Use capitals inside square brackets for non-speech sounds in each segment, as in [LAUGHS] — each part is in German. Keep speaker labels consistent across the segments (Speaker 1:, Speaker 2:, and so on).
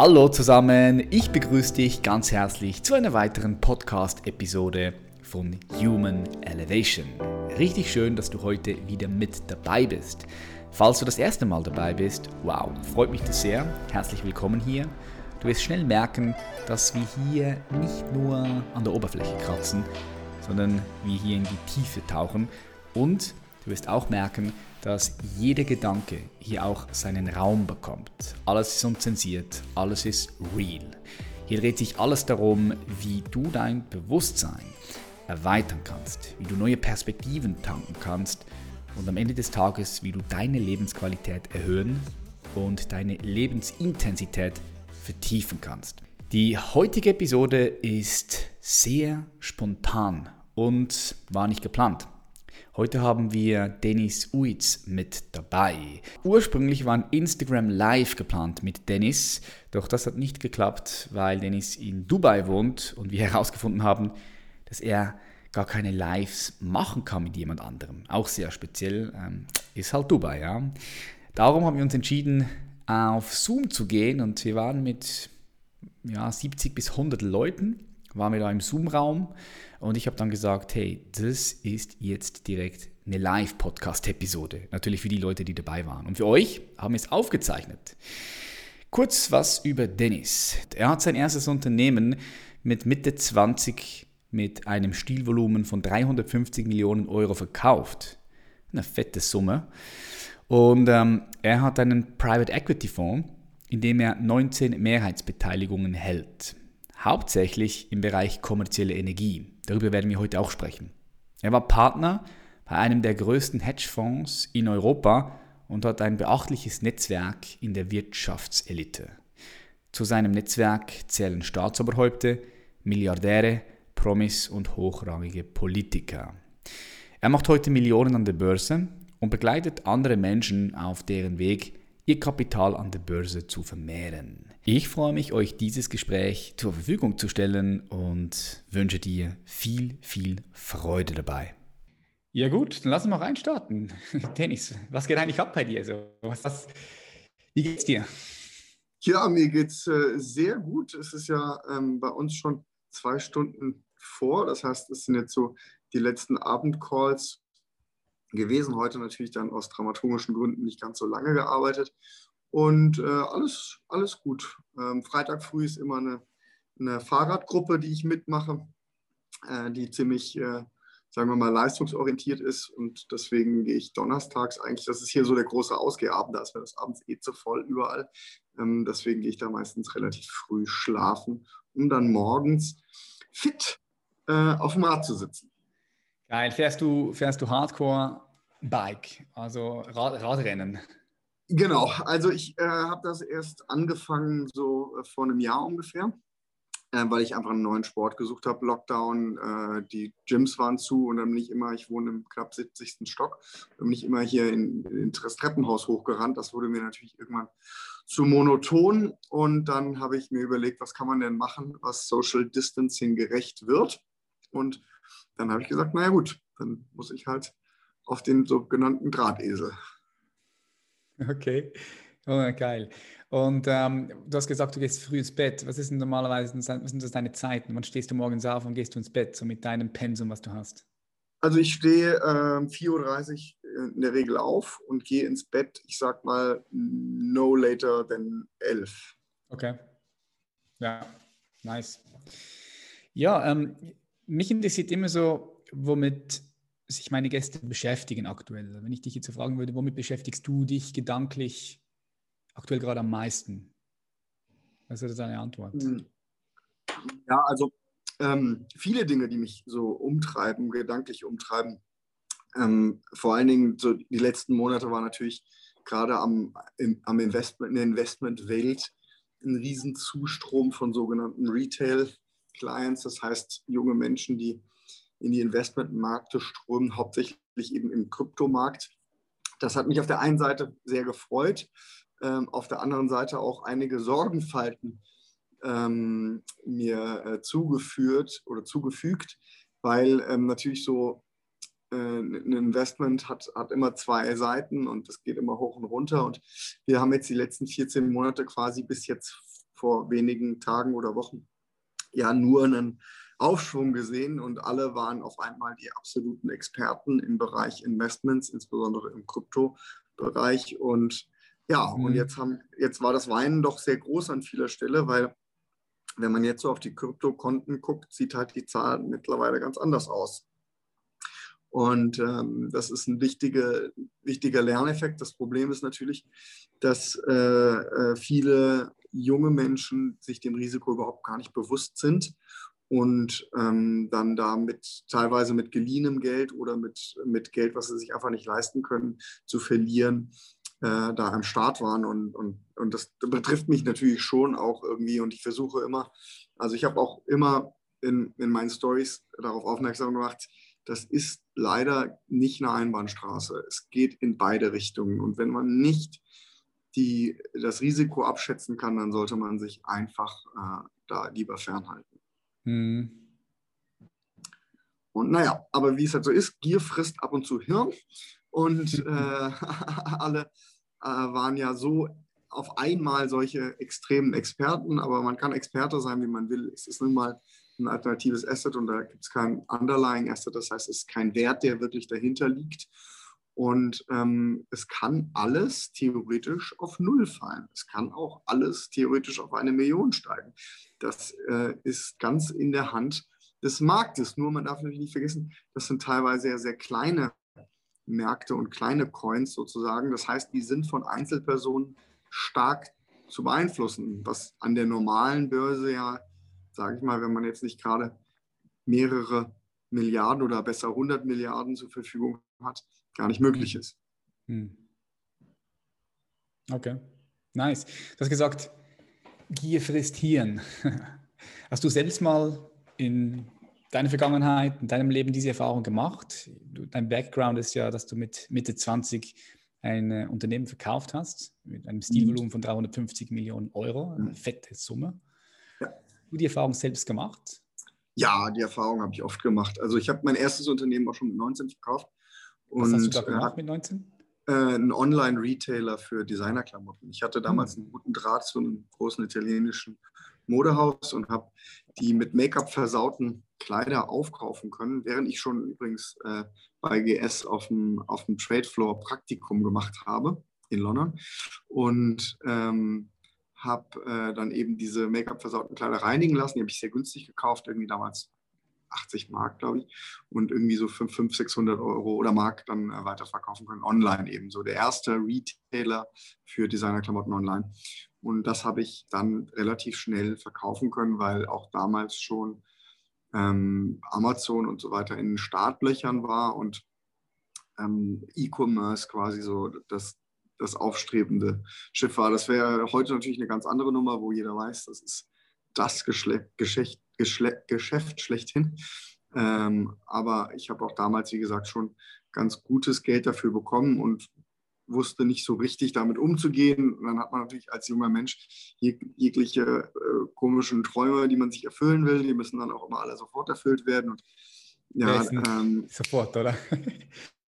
Speaker 1: Hallo zusammen, ich begrüße dich ganz herzlich zu einer weiteren Podcast-Episode von Human Elevation. Richtig schön, dass du heute wieder mit dabei bist. Falls du das erste Mal dabei bist, wow, freut mich das sehr. Herzlich willkommen hier. Du wirst schnell merken, dass wir hier nicht nur an der Oberfläche kratzen, sondern wir hier in die Tiefe tauchen und du wirst auch merken, dass jeder Gedanke hier auch seinen Raum bekommt. Alles ist unzensiert, alles ist real. Hier dreht sich alles darum, wie du dein Bewusstsein erweitern kannst, wie du neue Perspektiven tanken kannst und am Ende des Tages, wie du deine Lebensqualität erhöhen und deine Lebensintensität vertiefen kannst. Die heutige Episode ist sehr spontan und war nicht geplant. Heute haben wir Dennis Uitz mit dabei. Ursprünglich war ein Instagram Live geplant mit Dennis, doch das hat nicht geklappt, weil Dennis in Dubai wohnt und wir [LAUGHS] herausgefunden haben, dass er gar keine Lives machen kann mit jemand anderem. Auch sehr speziell ähm, ist halt Dubai, ja. Darum haben wir uns entschieden, auf Zoom zu gehen und wir waren mit ja, 70 bis 100 Leuten waren wir da im Zoom-Raum und ich habe dann gesagt, hey, das ist jetzt direkt eine Live-Podcast-Episode. Natürlich für die Leute, die dabei waren. Und für euch haben wir es aufgezeichnet. Kurz was über Dennis. Er hat sein erstes Unternehmen mit Mitte 20 mit einem Stilvolumen von 350 Millionen Euro verkauft. Eine fette Summe. Und ähm, er hat einen Private Equity Fonds, in dem er 19 Mehrheitsbeteiligungen hält hauptsächlich im Bereich kommerzielle Energie. Darüber werden wir heute auch sprechen. Er war Partner bei einem der größten Hedgefonds in Europa und hat ein beachtliches Netzwerk in der Wirtschaftselite. Zu seinem Netzwerk zählen Staatsoberhäupte, Milliardäre, Promis und hochrangige Politiker. Er macht heute Millionen an der Börse und begleitet andere Menschen auf deren Weg, ihr Kapital an der Börse zu vermehren. Ich freue mich, euch dieses Gespräch zur Verfügung zu stellen und wünsche dir viel, viel Freude dabei. Ja gut, dann lass uns mal reinstarten. [LAUGHS] Dennis, was geht eigentlich ab bei dir? So, was, was, wie geht's dir?
Speaker 2: Ja, mir geht's äh, sehr gut. Es ist ja ähm, bei uns schon zwei Stunden vor. Das heißt, es sind jetzt so die letzten Abendcalls gewesen. Heute natürlich dann aus dramaturgischen Gründen nicht ganz so lange gearbeitet. Und äh, alles, alles gut. Ähm, Freitag früh ist immer eine, eine Fahrradgruppe, die ich mitmache, äh, die ziemlich, äh, sagen wir mal, leistungsorientiert ist. Und deswegen gehe ich donnerstags eigentlich, das ist hier so der große Ausgehabend, da ist mir das abends eh zu voll überall. Ähm, deswegen gehe ich da meistens relativ früh schlafen, um dann morgens fit äh, auf dem Rad zu sitzen.
Speaker 1: Geil. Fährst du, fährst du Hardcore-Bike, also Rad, Radrennen?
Speaker 2: Genau, also ich äh, habe das erst angefangen so äh, vor einem Jahr ungefähr, äh, weil ich einfach einen neuen Sport gesucht habe. Lockdown, äh, die Gyms waren zu und dann bin ich immer, ich wohne im knapp 70. Stock, dann bin ich immer hier in, in das Treppenhaus hochgerannt. Das wurde mir natürlich irgendwann zu monoton und dann habe ich mir überlegt, was kann man denn machen, was Social Distancing gerecht wird. Und dann habe ich gesagt, naja gut, dann muss ich halt auf den sogenannten Drahtesel.
Speaker 1: Okay, oh, geil. Und ähm, du hast gesagt, du gehst früh ins Bett. Was ist denn normalerweise, was sind das deine Zeiten? Wann stehst du morgens auf und gehst du ins Bett, so mit deinem Pensum, was du hast?
Speaker 2: Also ich stehe äh, 4.30 Uhr in der Regel auf und gehe ins Bett, ich sag mal, no later than 11.
Speaker 1: Okay. Ja, nice. Ja, ähm, mich interessiert immer so, womit sich meine Gäste beschäftigen aktuell. Wenn ich dich jetzt fragen würde, womit beschäftigst du dich gedanklich aktuell gerade am meisten? Was ist deine Antwort? Hm.
Speaker 2: Ja, also ähm, viele Dinge, die mich so umtreiben, gedanklich umtreiben. Ähm, vor allen Dingen so die letzten Monate war natürlich gerade am, im, am Investment, in der Investmentwelt ein Riesenzustrom von sogenannten Retail-Clients, das heißt junge Menschen, die in die Investmentmärkte strömen, hauptsächlich eben im Kryptomarkt. Das hat mich auf der einen Seite sehr gefreut, ähm, auf der anderen Seite auch einige Sorgenfalten ähm, mir äh, zugeführt oder zugefügt, weil ähm, natürlich so äh, ein Investment hat, hat immer zwei Seiten und es geht immer hoch und runter. Und wir haben jetzt die letzten 14 Monate quasi bis jetzt vor wenigen Tagen oder Wochen ja nur einen Aufschwung gesehen und alle waren auf einmal die absoluten Experten im Bereich Investments, insbesondere im Kryptobereich. Und ja, mhm. und jetzt, haben, jetzt war das Weinen doch sehr groß an vieler Stelle, weil wenn man jetzt so auf die Kryptokonten guckt, sieht halt die Zahl mittlerweile ganz anders aus. Und ähm, das ist ein wichtiger, wichtiger Lerneffekt. Das Problem ist natürlich, dass äh, äh, viele junge Menschen sich dem Risiko überhaupt gar nicht bewusst sind und ähm, dann da mit teilweise mit geliehenem Geld oder mit, mit Geld, was sie sich einfach nicht leisten können, zu verlieren, äh, da am Start waren. Und, und, und das betrifft mich natürlich schon auch irgendwie. Und ich versuche immer, also ich habe auch immer in, in meinen Stories darauf aufmerksam gemacht, das ist leider nicht eine Einbahnstraße. Es geht in beide Richtungen. Und wenn man nicht die, das Risiko abschätzen kann, dann sollte man sich einfach äh, da lieber fernhalten. Mhm. Und naja, aber wie es halt so ist, Gier frisst ab und zu Hirn. Und [LAUGHS] äh, [LAUGHS] alle äh, waren ja so auf einmal solche extremen Experten, aber man kann Experte sein, wie man will. Es ist nun mal ein alternatives Asset und da gibt es kein Underlying Asset, das heißt, es ist kein Wert, der wirklich dahinter liegt. Und ähm, es kann alles theoretisch auf Null fallen. Es kann auch alles theoretisch auf eine Million steigen. Das äh, ist ganz in der Hand des Marktes. Nur man darf natürlich nicht vergessen, das sind teilweise sehr, sehr kleine Märkte und kleine Coins sozusagen. Das heißt, die sind von Einzelpersonen stark zu beeinflussen, was an der normalen Börse ja, sage ich mal, wenn man jetzt nicht gerade mehrere Milliarden oder besser 100 Milliarden zur Verfügung hat, gar nicht möglich ist. Hm.
Speaker 1: Okay, nice. Du hast gesagt, Gier frisst Hirn. [LAUGHS] Hast du selbst mal in deiner Vergangenheit, in deinem Leben diese Erfahrung gemacht? Dein Background ist ja, dass du mit Mitte 20 ein äh, Unternehmen verkauft hast mit einem Stilvolumen von 350 Millionen Euro, eine mhm. fette Summe. Ja. Hast du die Erfahrung selbst gemacht?
Speaker 2: Ja, die Erfahrung habe ich oft gemacht. Also ich habe mein erstes Unternehmen auch schon mit 19 verkauft.
Speaker 1: Was hast du da gemacht mit 19?
Speaker 2: Äh, ein Online-Retailer für Designerklamotten. Ich hatte damals einen guten Draht zu einem großen italienischen Modehaus und habe die mit Make-up versauten Kleider aufkaufen können, während ich schon übrigens äh, bei GS auf dem, auf dem Trade Floor Praktikum gemacht habe in London und ähm, habe äh, dann eben diese Make-up versauten Kleider reinigen lassen. Die habe ich sehr günstig gekauft, irgendwie damals 80 Mark, glaube ich, und irgendwie so 500, 600 Euro oder Mark dann äh, weiterverkaufen können, online eben. So der erste Retailer für Designerklamotten online. Und das habe ich dann relativ schnell verkaufen können, weil auch damals schon ähm, Amazon und so weiter in Startlöchern war und ähm, E-Commerce quasi so das, das aufstrebende Schiff war. Das wäre heute natürlich eine ganz andere Nummer, wo jeder weiß, das ist das Geschle Geschäft, Geschle Geschäft schlechthin. Ähm, aber ich habe auch damals, wie gesagt, schon ganz gutes Geld dafür bekommen und wusste nicht so richtig damit umzugehen. Und dann hat man natürlich als junger Mensch jeg jegliche äh, komischen Träume, die man sich erfüllen will, die müssen dann auch immer alle sofort erfüllt werden. Und
Speaker 1: ja, ähm, sofort, oder?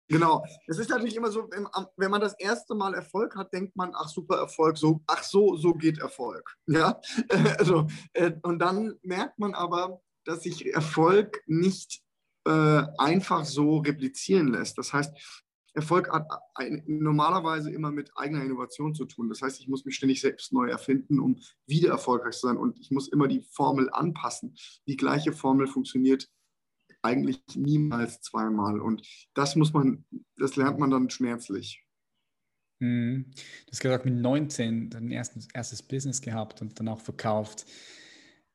Speaker 2: Genau. Es ist natürlich immer so, wenn man das erste Mal Erfolg hat, denkt man, ach super Erfolg, so, ach so, so geht Erfolg. Ja, [LAUGHS] also, äh, und dann merkt man aber, dass sich Erfolg nicht äh, einfach so replizieren lässt. Das heißt, Erfolg hat normalerweise immer mit eigener Innovation zu tun. Das heißt, ich muss mich ständig selbst neu erfinden, um wieder erfolgreich zu sein. Und ich muss immer die Formel anpassen. Die gleiche Formel funktioniert eigentlich niemals zweimal. Und das muss man, das lernt man dann schmerzlich.
Speaker 1: Mhm. Du hast gesagt, mit 19 dein erstes, erstes Business gehabt und dann auch verkauft.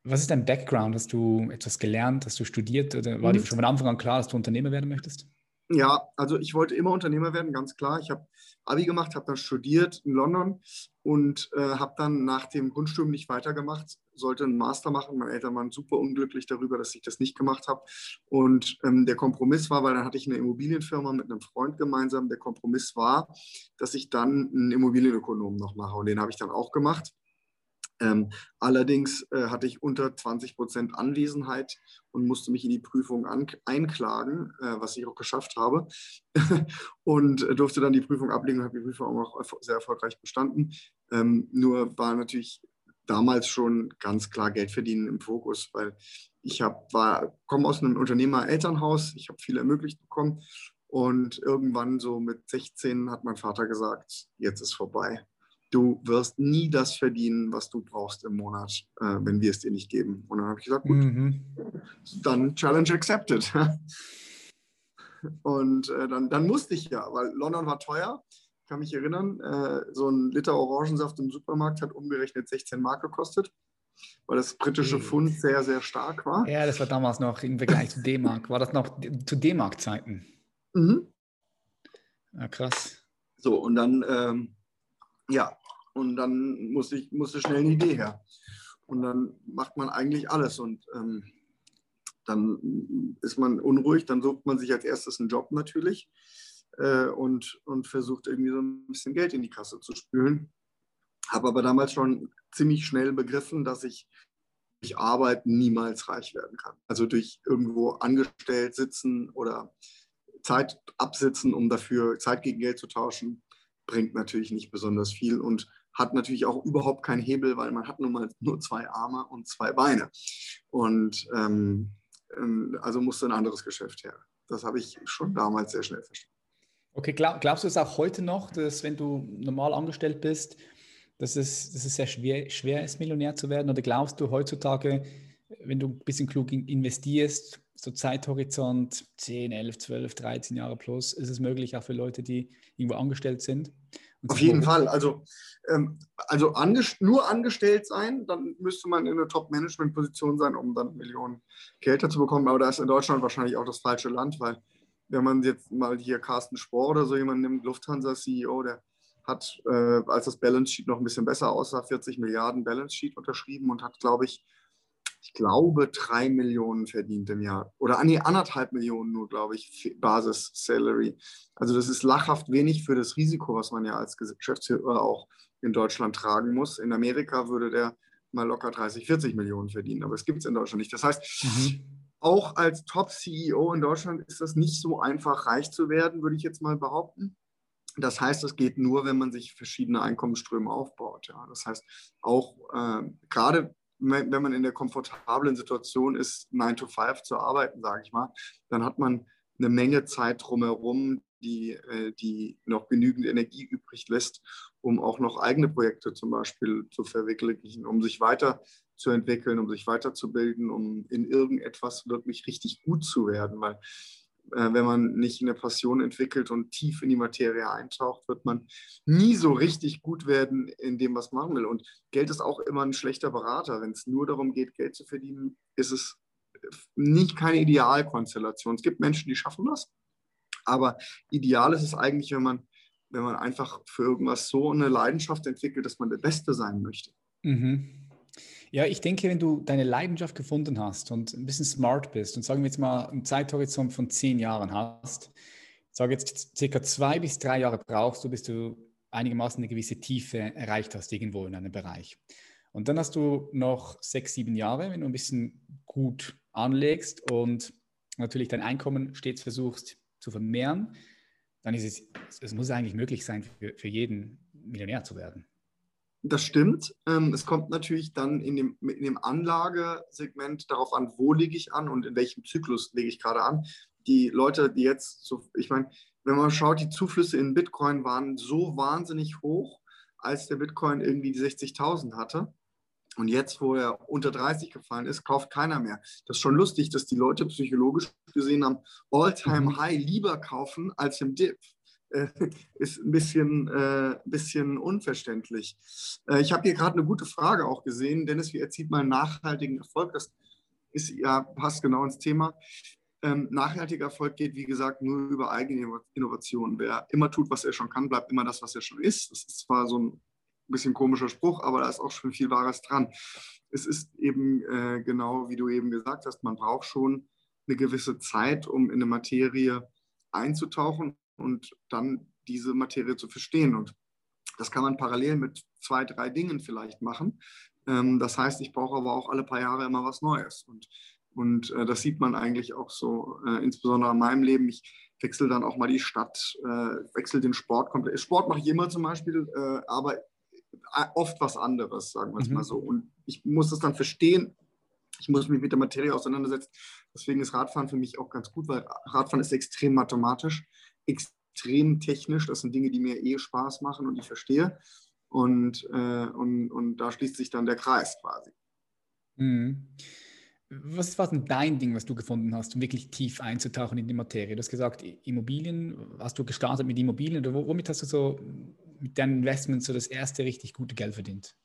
Speaker 1: Was ist dein Background? Hast du etwas gelernt? Hast du studiert? Oder war mhm. dir schon von Anfang an klar, dass du Unternehmer werden möchtest?
Speaker 2: Ja, also ich wollte immer Unternehmer werden, ganz klar. Ich habe Abi gemacht, habe dann studiert in London und äh, habe dann nach dem Grundstudium nicht weitergemacht, sollte einen Master machen. Meine Eltern waren super unglücklich darüber, dass ich das nicht gemacht habe. Und ähm, der Kompromiss war, weil dann hatte ich eine Immobilienfirma mit einem Freund gemeinsam. Der Kompromiss war, dass ich dann einen Immobilienökonom noch mache. Und den habe ich dann auch gemacht. Ähm, allerdings äh, hatte ich unter 20 Prozent Anwesenheit und musste mich in die Prüfung einklagen, äh, was ich auch geschafft habe. [LAUGHS] und äh, durfte dann die Prüfung ablegen und habe die Prüfung auch sehr erfolgreich bestanden. Ähm, nur war natürlich damals schon ganz klar Geld verdienen im Fokus, weil ich komme aus einem Unternehmer-Elternhaus, ich habe viel ermöglicht bekommen und irgendwann so mit 16 hat mein Vater gesagt, jetzt ist vorbei. Du wirst nie das verdienen, was du brauchst im Monat, äh, wenn wir es dir nicht geben. Und dann habe ich gesagt, gut, mhm. dann Challenge accepted. [LAUGHS] Und äh, dann, dann musste ich ja, weil London war teuer. Ich kann mich erinnern, äh, so ein Liter Orangensaft im Supermarkt hat umgerechnet 16 Mark gekostet, weil das britische. Pfund sehr, sehr stark war.
Speaker 1: Ja, das war damals noch im Vergleich zu D-Mark. War das noch zu D-Mark-Zeiten? Mhm. Ja, krass.
Speaker 2: So, und dann, ähm, ja, und dann musste ich musste schnell eine Idee her. Und dann macht man eigentlich alles. Und ähm, dann ist man unruhig, dann sucht man sich als erstes einen Job natürlich äh, und, und versucht irgendwie so ein bisschen Geld in die Kasse zu spülen. Habe aber damals schon ziemlich schnell begriffen, dass ich durch Arbeit niemals reich werden kann. Also durch irgendwo angestellt sitzen oder Zeit absitzen, um dafür Zeit gegen Geld zu tauschen, bringt natürlich nicht besonders viel und hat natürlich auch überhaupt keinen Hebel, weil man hat nun mal nur zwei Arme und zwei Beine. Und ähm, ähm, also musste ein anderes Geschäft her. Das habe ich schon damals sehr schnell verstanden.
Speaker 1: Okay, glaub, glaubst du es auch heute noch, dass wenn du normal angestellt bist, dass es, dass es sehr schwer, schwer ist, Millionär zu werden? Oder glaubst du heutzutage, wenn du ein bisschen klug investierst, so Zeithorizont 10, 11, 12, 13 Jahre plus, ist es möglich auch für Leute, die irgendwo angestellt sind?
Speaker 2: Auf jeden Fall. Also, ähm, also angest nur angestellt sein, dann müsste man in einer Top-Management-Position sein, um dann Millionen Gehälter zu bekommen. Aber da ist in Deutschland wahrscheinlich auch das falsche Land, weil wenn man jetzt mal hier Carsten Spohr oder so jemanden nimmt, Lufthansa-CEO, der hat, äh, als das Balance Sheet noch ein bisschen besser aussah, 40 Milliarden Balance Sheet unterschrieben und hat, glaube ich, ich glaube, drei Millionen verdient im Jahr. Oder nee, anderthalb Millionen nur, glaube ich, Basis-Salary. Also das ist lachhaft wenig für das Risiko, was man ja als Geschäftsführer auch in Deutschland tragen muss. In Amerika würde der mal locker 30, 40 Millionen verdienen, aber es gibt es in Deutschland nicht. Das heißt, mhm. auch als Top-CEO in Deutschland ist das nicht so einfach, reich zu werden, würde ich jetzt mal behaupten. Das heißt, es geht nur, wenn man sich verschiedene Einkommensströme aufbaut. Ja. Das heißt, auch äh, gerade wenn man in der komfortablen Situation ist, 9 to 5 zu arbeiten, sage ich mal, dann hat man eine Menge Zeit drumherum, die, äh, die noch genügend Energie übrig lässt, um auch noch eigene Projekte zum Beispiel zu verwirklichen, um sich weiterzuentwickeln, um sich weiterzubilden, um in irgendetwas wirklich richtig gut zu werden. Weil wenn man nicht eine Passion entwickelt und tief in die Materie eintaucht, wird man nie so richtig gut werden in dem, was man machen will. Und Geld ist auch immer ein schlechter Berater. Wenn es nur darum geht, Geld zu verdienen, ist es nicht keine Idealkonstellation. Es gibt Menschen, die schaffen das, aber ideal ist es eigentlich, wenn man, wenn man einfach für irgendwas so eine Leidenschaft entwickelt, dass man der Beste sein möchte. Mhm.
Speaker 1: Ja, ich denke, wenn du deine Leidenschaft gefunden hast und ein bisschen smart bist und sagen wir jetzt mal einen Zeithorizont von zehn Jahren hast, sage jetzt circa zwei bis drei Jahre brauchst du, bis du einigermaßen eine gewisse Tiefe erreicht hast irgendwo in einem Bereich. Und dann hast du noch sechs, sieben Jahre, wenn du ein bisschen gut anlegst und natürlich dein Einkommen stets versuchst zu vermehren, dann ist es, es muss eigentlich möglich sein, für, für jeden Millionär zu werden.
Speaker 2: Das stimmt. Ähm, es kommt natürlich dann in dem, in dem Anlagesegment darauf an, wo lege ich an und in welchem Zyklus lege ich gerade an. Die Leute, die jetzt, so, ich meine, wenn man schaut, die Zuflüsse in Bitcoin waren so wahnsinnig hoch, als der Bitcoin irgendwie die 60.000 hatte. Und jetzt, wo er unter 30 gefallen ist, kauft keiner mehr. Das ist schon lustig, dass die Leute psychologisch gesehen am All-Time-High lieber kaufen als im Dip äh, [LAUGHS] ist ein bisschen, äh, bisschen unverständlich. Äh, ich habe hier gerade eine gute Frage auch gesehen. Dennis, wie erzielt man nachhaltigen Erfolg? Das ist ja passt genau ins Thema. Ähm, nachhaltiger Erfolg geht, wie gesagt, nur über eigene Innovation. Wer immer tut, was er schon kann, bleibt immer das, was er schon ist. Das ist zwar so ein bisschen komischer Spruch, aber da ist auch schon viel Wahres dran. Es ist eben äh, genau, wie du eben gesagt hast, man braucht schon eine gewisse Zeit, um in eine Materie einzutauchen und dann diese Materie zu verstehen. Und das kann man parallel mit zwei, drei Dingen vielleicht machen. Ähm, das heißt, ich brauche aber auch alle paar Jahre immer was Neues. Und, und äh, das sieht man eigentlich auch so, äh, insbesondere in meinem Leben. Ich wechsle dann auch mal die Stadt, äh, wechsle den Sport komplett. Sport mache ich immer zum Beispiel, aber oft was anderes, sagen wir es mhm. mal so. Und ich muss es dann verstehen, ich muss mich mit der Materie auseinandersetzen. Deswegen ist Radfahren für mich auch ganz gut, weil Radfahren ist extrem mathematisch, extrem technisch. Das sind Dinge, die mir eh Spaß machen und ich verstehe. Und, äh, und, und da schließt sich dann der Kreis quasi.
Speaker 1: Mhm. Was war denn dein Ding, was du gefunden hast, um wirklich tief einzutauchen in die Materie? Du hast gesagt, Immobilien, hast du gestartet mit Immobilien oder womit hast du so mit deinen Investments so das erste richtig gute Geld verdient?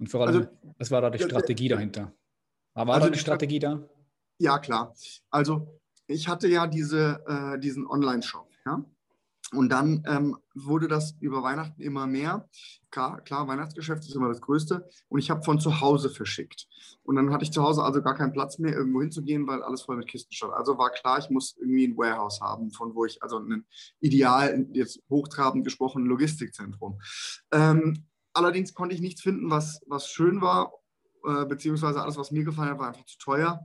Speaker 1: Und vor allem, also, was war da die Strategie dahinter? War also da die Strategie da?
Speaker 2: Ja, klar. Also ich hatte ja diese, äh, diesen Online-Shop. Ja? Und dann ähm, wurde das über Weihnachten immer mehr. Klar, klar, Weihnachtsgeschäft ist immer das Größte. Und ich habe von zu Hause verschickt. Und dann hatte ich zu Hause also gar keinen Platz mehr, irgendwo hinzugehen, weil alles voll mit Kisten stand. Also war klar, ich muss irgendwie ein Warehouse haben, von wo ich, also ein ideal, jetzt hochtrabend gesprochen, Logistikzentrum. Ähm, allerdings konnte ich nichts finden, was, was schön war, äh, beziehungsweise alles, was mir gefallen hat, war einfach zu teuer.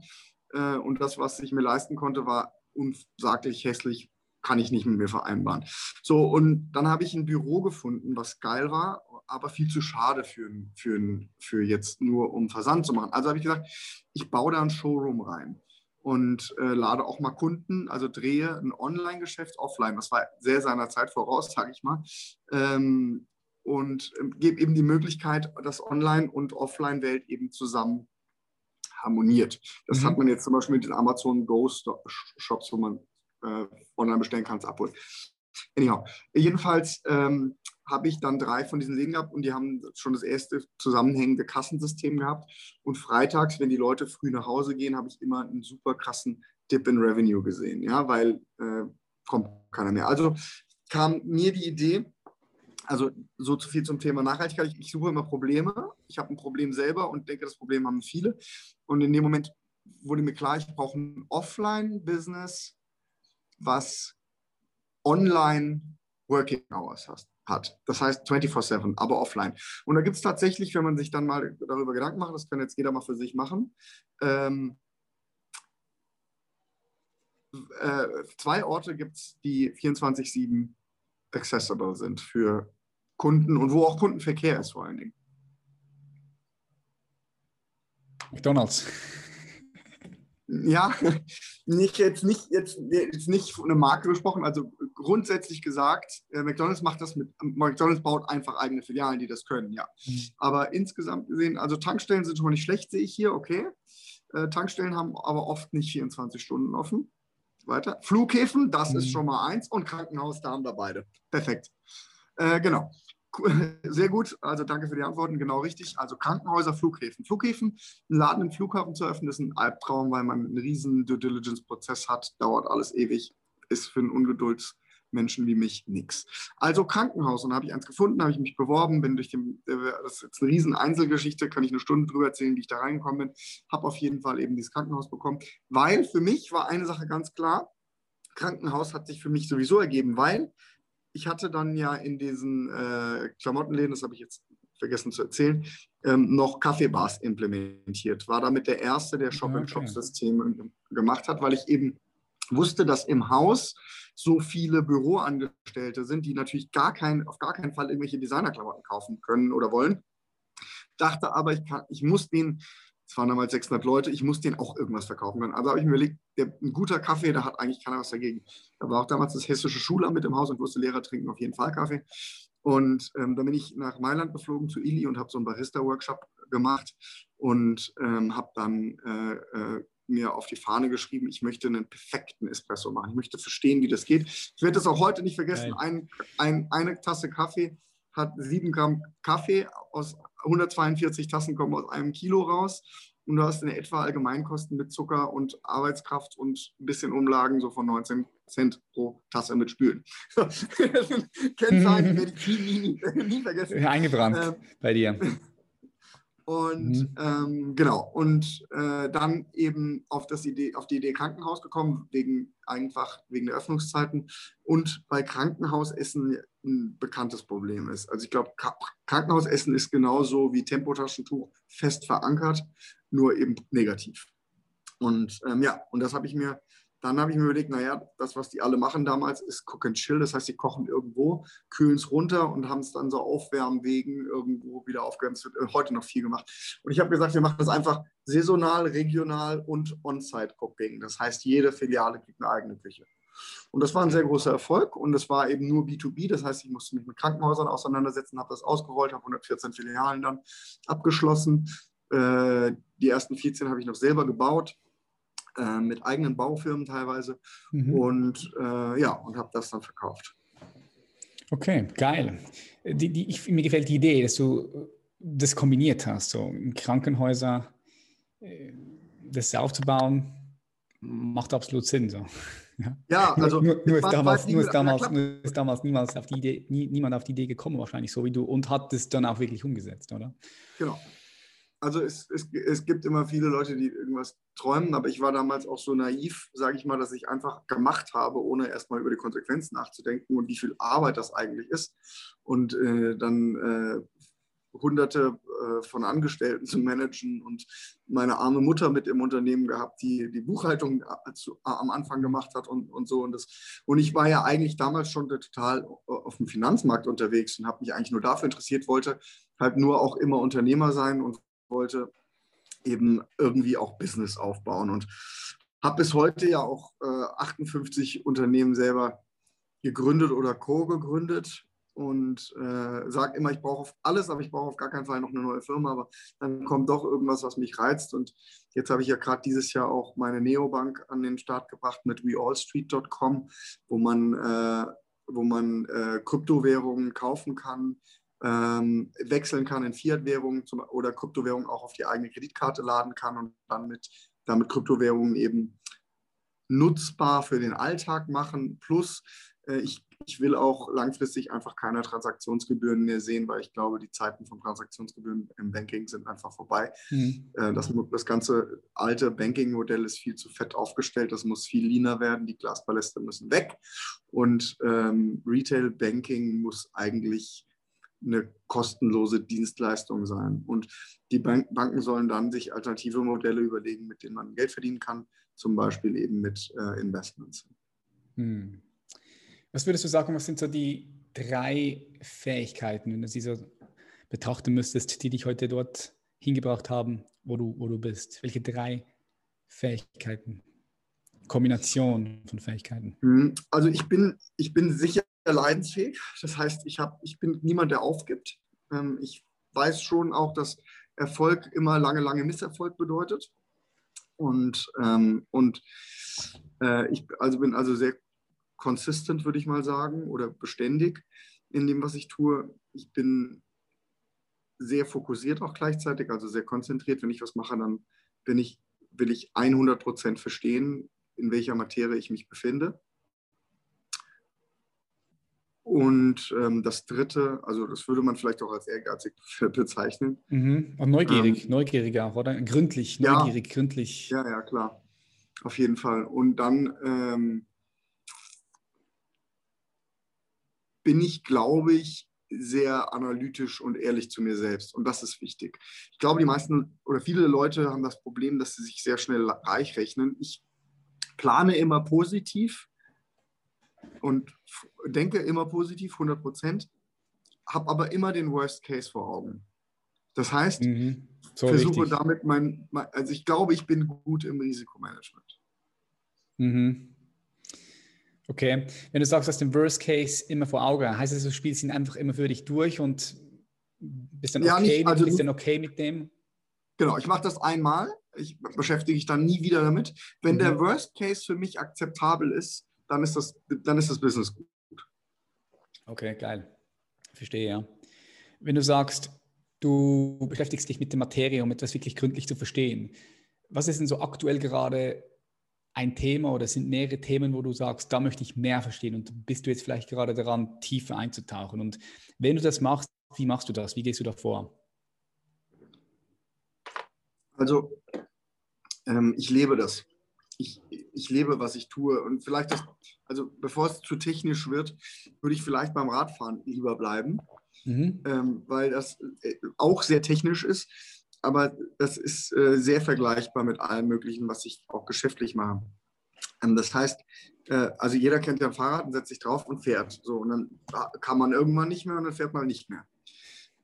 Speaker 2: Äh, und das, was ich mir leisten konnte, war unsaglich hässlich kann ich nicht mit mir vereinbaren. So, und dann habe ich ein Büro gefunden, was geil war, aber viel zu schade für, für, für jetzt nur um Versand zu machen. Also habe ich gesagt, ich baue da ein Showroom rein und äh, lade auch mal Kunden, also drehe ein Online-Geschäft offline. Das war sehr seiner Zeit voraus, sage ich mal. Ähm, und äh, gebe eben die Möglichkeit, dass Online- und Offline-Welt eben zusammen harmoniert. Das mhm. hat man jetzt zum Beispiel mit den Amazon Go Shops, wo man äh, online bestellen kannst, abholen. Anyhow, jedenfalls ähm, habe ich dann drei von diesen Läden gehabt und die haben schon das erste zusammenhängende Kassensystem gehabt. Und freitags, wenn die Leute früh nach Hause gehen, habe ich immer einen super krassen Dip in Revenue gesehen, ja, weil äh, kommt keiner mehr. Also kam mir die Idee, also so zu viel zum Thema Nachhaltigkeit. Ich, ich suche immer Probleme. Ich habe ein Problem selber und denke, das Problem haben viele. Und in dem Moment wurde mir klar, ich brauche ein Offline-Business, was online Working Hours hat. Das heißt 24-7, aber offline. Und da gibt es tatsächlich, wenn man sich dann mal darüber Gedanken macht, das kann jetzt jeder mal für sich machen, ähm, äh, zwei Orte gibt es, die 24-7 accessible sind für Kunden und wo auch Kundenverkehr ist vor allen Dingen.
Speaker 1: McDonald's.
Speaker 2: Ja, [LAUGHS] nicht jetzt nicht jetzt, jetzt nicht von einer Marke gesprochen, also grundsätzlich gesagt, äh, McDonald's macht das mit McDonald's baut einfach eigene Filialen, die das können, ja. Mhm. Aber insgesamt gesehen, also Tankstellen sind schon mal nicht schlecht, sehe ich hier, okay. Äh, Tankstellen haben aber oft nicht 24 Stunden offen. Weiter. Flughäfen, das mhm. ist schon mal eins und Krankenhaus, da haben wir beide. Perfekt. Äh, genau. [LAUGHS] Sehr gut, also danke für die Antworten, genau richtig. Also Krankenhäuser, Flughäfen. Flughäfen, einen Laden im Flughafen zu öffnen, ist ein Albtraum, weil man einen riesen Due Diligence-Prozess hat, dauert alles ewig, ist für einen Ungeduldsmenschen wie mich nichts. Also Krankenhaus, und da habe ich eins gefunden, habe ich mich beworben, bin durch den, äh, das ist jetzt eine riesen Einzelgeschichte, kann ich eine Stunde drüber erzählen, wie ich da reingekommen bin, habe auf jeden Fall eben dieses Krankenhaus bekommen, weil für mich war eine Sache ganz klar, Krankenhaus hat sich für mich sowieso ergeben, weil ich hatte dann ja in diesen äh, Klamottenläden, das habe ich jetzt vergessen zu erzählen, ähm, noch Kaffeebars implementiert. War damit der Erste, der Shop-in-Shop-Systeme okay. gemacht hat, weil ich eben wusste, dass im Haus so viele Büroangestellte sind, die natürlich gar kein, auf gar keinen Fall irgendwelche Designerklamotten kaufen können oder wollen. Dachte aber, ich, kann, ich muss denen es waren damals 600 Leute, ich muss denen auch irgendwas verkaufen können. Also habe ich mir überlegt, der, ein guter Kaffee, da hat eigentlich keiner was dagegen. Da war auch damals das hessische Schulamt mit im Haus und wusste, Lehrer trinken auf jeden Fall Kaffee. Und ähm, dann bin ich nach Mailand geflogen zu Ili und habe so einen Barista-Workshop gemacht und ähm, habe dann äh, äh, mir auf die Fahne geschrieben, ich möchte einen perfekten Espresso machen. Ich möchte verstehen, wie das geht. Ich werde das auch heute nicht vergessen. Ein, ein, eine Tasse Kaffee hat sieben Gramm Kaffee aus 142 Tassen kommen aus einem Kilo raus. Und du hast in etwa Allgemeinkosten mit Zucker und Arbeitskraft und ein bisschen Umlagen so von 19 Cent pro Tasse mit Spülen. [LAUGHS] Kennzahlen, [LAUGHS] werde ich nie, nie, nie vergessen.
Speaker 1: Eingebrannt ähm, bei dir. [LAUGHS]
Speaker 2: Und mhm. ähm, genau, und äh, dann eben auf, das Idee, auf die Idee Krankenhaus gekommen, wegen einfach wegen der Öffnungszeiten und bei Krankenhausessen ein bekanntes Problem ist. Also ich glaube, Krankenhausessen ist genauso wie Tempotaschentuch fest verankert, nur eben negativ. Und ähm, ja, und das habe ich mir dann habe ich mir überlegt, naja, das, was die alle machen damals, ist Cook and Chill. Das heißt, sie kochen irgendwo, kühlen es runter und haben es dann so Aufwärmwegen irgendwo wieder aufgewärmt. Es wird äh, heute noch viel gemacht. Und ich habe gesagt, wir machen das einfach saisonal, regional und On-Site-Cooking. Das heißt, jede Filiale kriegt eine eigene Küche. Und das war ein sehr großer Erfolg und es war eben nur B2B. Das heißt, ich musste mich mit Krankenhäusern auseinandersetzen, habe das ausgerollt, habe 114 Filialen dann abgeschlossen. Äh, die ersten 14 habe ich noch selber gebaut äh, mit eigenen Baufirmen teilweise mhm. und äh, ja, und habe das dann verkauft.
Speaker 1: Okay, geil. Die, die, ich, mir gefällt die Idee, dass du das kombiniert hast, so Krankenhäuser, äh, das aufzubauen, macht absolut Sinn. So.
Speaker 2: Ja, ja [LAUGHS] also
Speaker 1: nur, nur, ist damals, nur, ist damals, nur ist damals niemals auf die Idee, nie, niemand auf die Idee gekommen, wahrscheinlich so wie du, und hat es dann auch wirklich umgesetzt, oder?
Speaker 2: Genau also es, es, es gibt immer viele Leute, die irgendwas träumen, aber ich war damals auch so naiv, sage ich mal, dass ich einfach gemacht habe, ohne erstmal über die Konsequenzen nachzudenken und wie viel Arbeit das eigentlich ist. Und äh, dann äh, hunderte äh, von Angestellten [LAUGHS] zu managen und meine arme Mutter mit im Unternehmen gehabt, die die Buchhaltung äh, zu, am Anfang gemacht hat und, und so. Und, das, und ich war ja eigentlich damals schon total auf dem Finanzmarkt unterwegs und habe mich eigentlich nur dafür interessiert, wollte halt nur auch immer Unternehmer sein und wollte, eben irgendwie auch Business aufbauen. Und habe bis heute ja auch äh, 58 Unternehmen selber gegründet oder co-gegründet und äh, sage immer, ich brauche alles, aber ich brauche auf gar keinen Fall noch eine neue Firma. Aber dann kommt doch irgendwas, was mich reizt. Und jetzt habe ich ja gerade dieses Jahr auch meine Neobank an den Start gebracht mit weallstreet.com, wo man, äh, wo man äh, Kryptowährungen kaufen kann, ähm, wechseln kann in Fiat-Währungen oder Kryptowährungen auch auf die eigene Kreditkarte laden kann und dann mit, damit Kryptowährungen eben nutzbar für den Alltag machen. Plus, äh, ich, ich will auch langfristig einfach keine Transaktionsgebühren mehr sehen, weil ich glaube, die Zeiten von Transaktionsgebühren im Banking sind einfach vorbei. Mhm. Äh, das, das ganze alte Banking-Modell ist viel zu fett aufgestellt. Das muss viel leaner werden. Die Glaspaläste müssen weg. Und ähm, Retail-Banking muss eigentlich eine kostenlose Dienstleistung sein. Und die Bank Banken sollen dann sich alternative Modelle überlegen, mit denen man Geld verdienen kann, zum Beispiel eben mit äh, Investments. Hm.
Speaker 1: Was würdest du sagen, was sind so die drei Fähigkeiten, wenn du sie so betrachten müsstest, die dich heute dort hingebracht haben, wo du, wo du bist? Welche drei Fähigkeiten? Kombination von Fähigkeiten?
Speaker 2: Hm. Also ich bin, ich bin sicher leidensfähig. Das heißt, ich, hab, ich bin niemand, der aufgibt. Ähm, ich weiß schon auch, dass Erfolg immer lange, lange Misserfolg bedeutet. Und, ähm, und äh, ich also bin also sehr consistent, würde ich mal sagen, oder beständig in dem, was ich tue. Ich bin sehr fokussiert auch gleichzeitig, also sehr konzentriert. Wenn ich was mache, dann bin ich, will ich 100 Prozent verstehen, in welcher Materie ich mich befinde. Und ähm, das dritte, also das würde man vielleicht auch als ehrgeizig [LAUGHS] bezeichnen.
Speaker 1: Mhm. Und neugierig, ähm, neugierig auch, oder? Gründlich, neugierig, ja, gründlich.
Speaker 2: Ja, ja, klar. Auf jeden Fall. Und dann ähm, bin ich, glaube ich, sehr analytisch und ehrlich zu mir selbst. Und das ist wichtig. Ich glaube, die meisten oder viele Leute haben das Problem, dass sie sich sehr schnell reich rechnen. Ich plane immer positiv und denke immer positiv, 100 Prozent, habe aber immer den Worst Case vor Augen. Das heißt, mhm. so versuche richtig. damit mein, mein, also ich glaube, ich bin gut im Risikomanagement.
Speaker 1: Mhm. Okay, wenn du sagst, du hast den Worst Case immer vor Augen, heißt das, du spielst ihn einfach immer für dich durch und bist dann okay, ja, nicht, also bist dann okay mit dem?
Speaker 2: Genau, ich mache das einmal, ich beschäftige mich dann nie wieder damit. Wenn mhm. der Worst Case für mich akzeptabel ist, dann ist das, dann ist das Business gut.
Speaker 1: Okay, geil. Verstehe, ja. Wenn du sagst, du beschäftigst dich mit der Materie, um etwas wirklich gründlich zu verstehen, was ist denn so aktuell gerade ein Thema oder sind mehrere Themen, wo du sagst, da möchte ich mehr verstehen und bist du jetzt vielleicht gerade daran, tiefer einzutauchen? Und wenn du das machst, wie machst du das? Wie gehst du da vor?
Speaker 2: Also, ähm, ich lebe das ich, ich lebe, was ich tue. Und vielleicht, das, also bevor es zu technisch wird, würde ich vielleicht beim Radfahren lieber bleiben, mhm. ähm, weil das äh, auch sehr technisch ist. Aber das ist äh, sehr vergleichbar mit allem Möglichen, was ich auch geschäftlich mache. Ähm, das heißt, äh, also jeder kennt ja ein Fahrrad und setzt sich drauf und fährt. So, und dann kann man irgendwann nicht mehr und dann fährt man nicht mehr.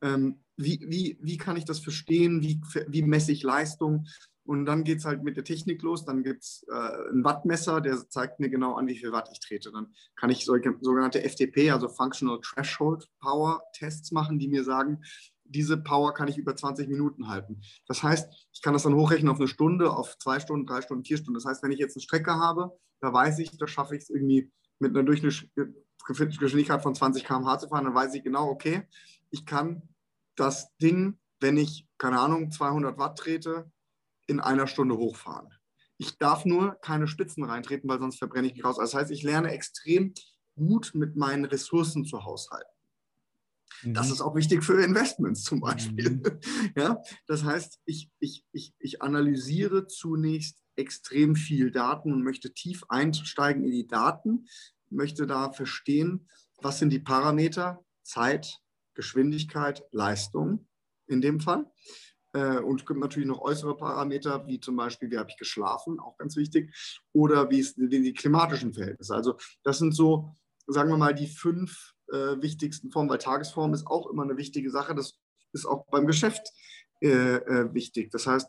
Speaker 2: Ähm, wie, wie, wie kann ich das verstehen? Wie, wie messe ich Leistung? Und dann geht es halt mit der Technik los. Dann gibt es äh, ein Wattmesser, der zeigt mir genau an, wie viel Watt ich trete. Dann kann ich solche, sogenannte FTP, also Functional Threshold Power Tests machen, die mir sagen, diese Power kann ich über 20 Minuten halten. Das heißt, ich kann das dann hochrechnen auf eine Stunde, auf zwei Stunden, drei Stunden, vier Stunden. Das heißt, wenn ich jetzt eine Strecke habe, da weiß ich, da schaffe ich es irgendwie mit einer Durchschnittsgeschwindigkeit von 20 km/h zu fahren, dann weiß ich genau, okay, ich kann das Ding, wenn ich, keine Ahnung, 200 Watt trete, in einer Stunde hochfahren. Ich darf nur keine Spitzen reintreten, weil sonst verbrenne ich mich raus. Das heißt, ich lerne extrem gut mit meinen Ressourcen zu haushalten. Das mhm. ist auch wichtig für Investments zum Beispiel. Mhm. [LAUGHS] Ja, das heißt, ich, ich, ich, ich analysiere zunächst extrem viel Daten und möchte tief einsteigen in die Daten, möchte da verstehen, was sind die Parameter, Zeit, Geschwindigkeit, Leistung in dem Fall. Äh, und es gibt natürlich noch äußere Parameter, wie zum Beispiel, wie habe ich geschlafen, auch ganz wichtig, oder wie sind die klimatischen Verhältnisse. Also das sind so, sagen wir mal, die fünf äh, wichtigsten Formen, weil Tagesform ist auch immer eine wichtige Sache. Das ist auch beim Geschäft äh, äh, wichtig. Das heißt,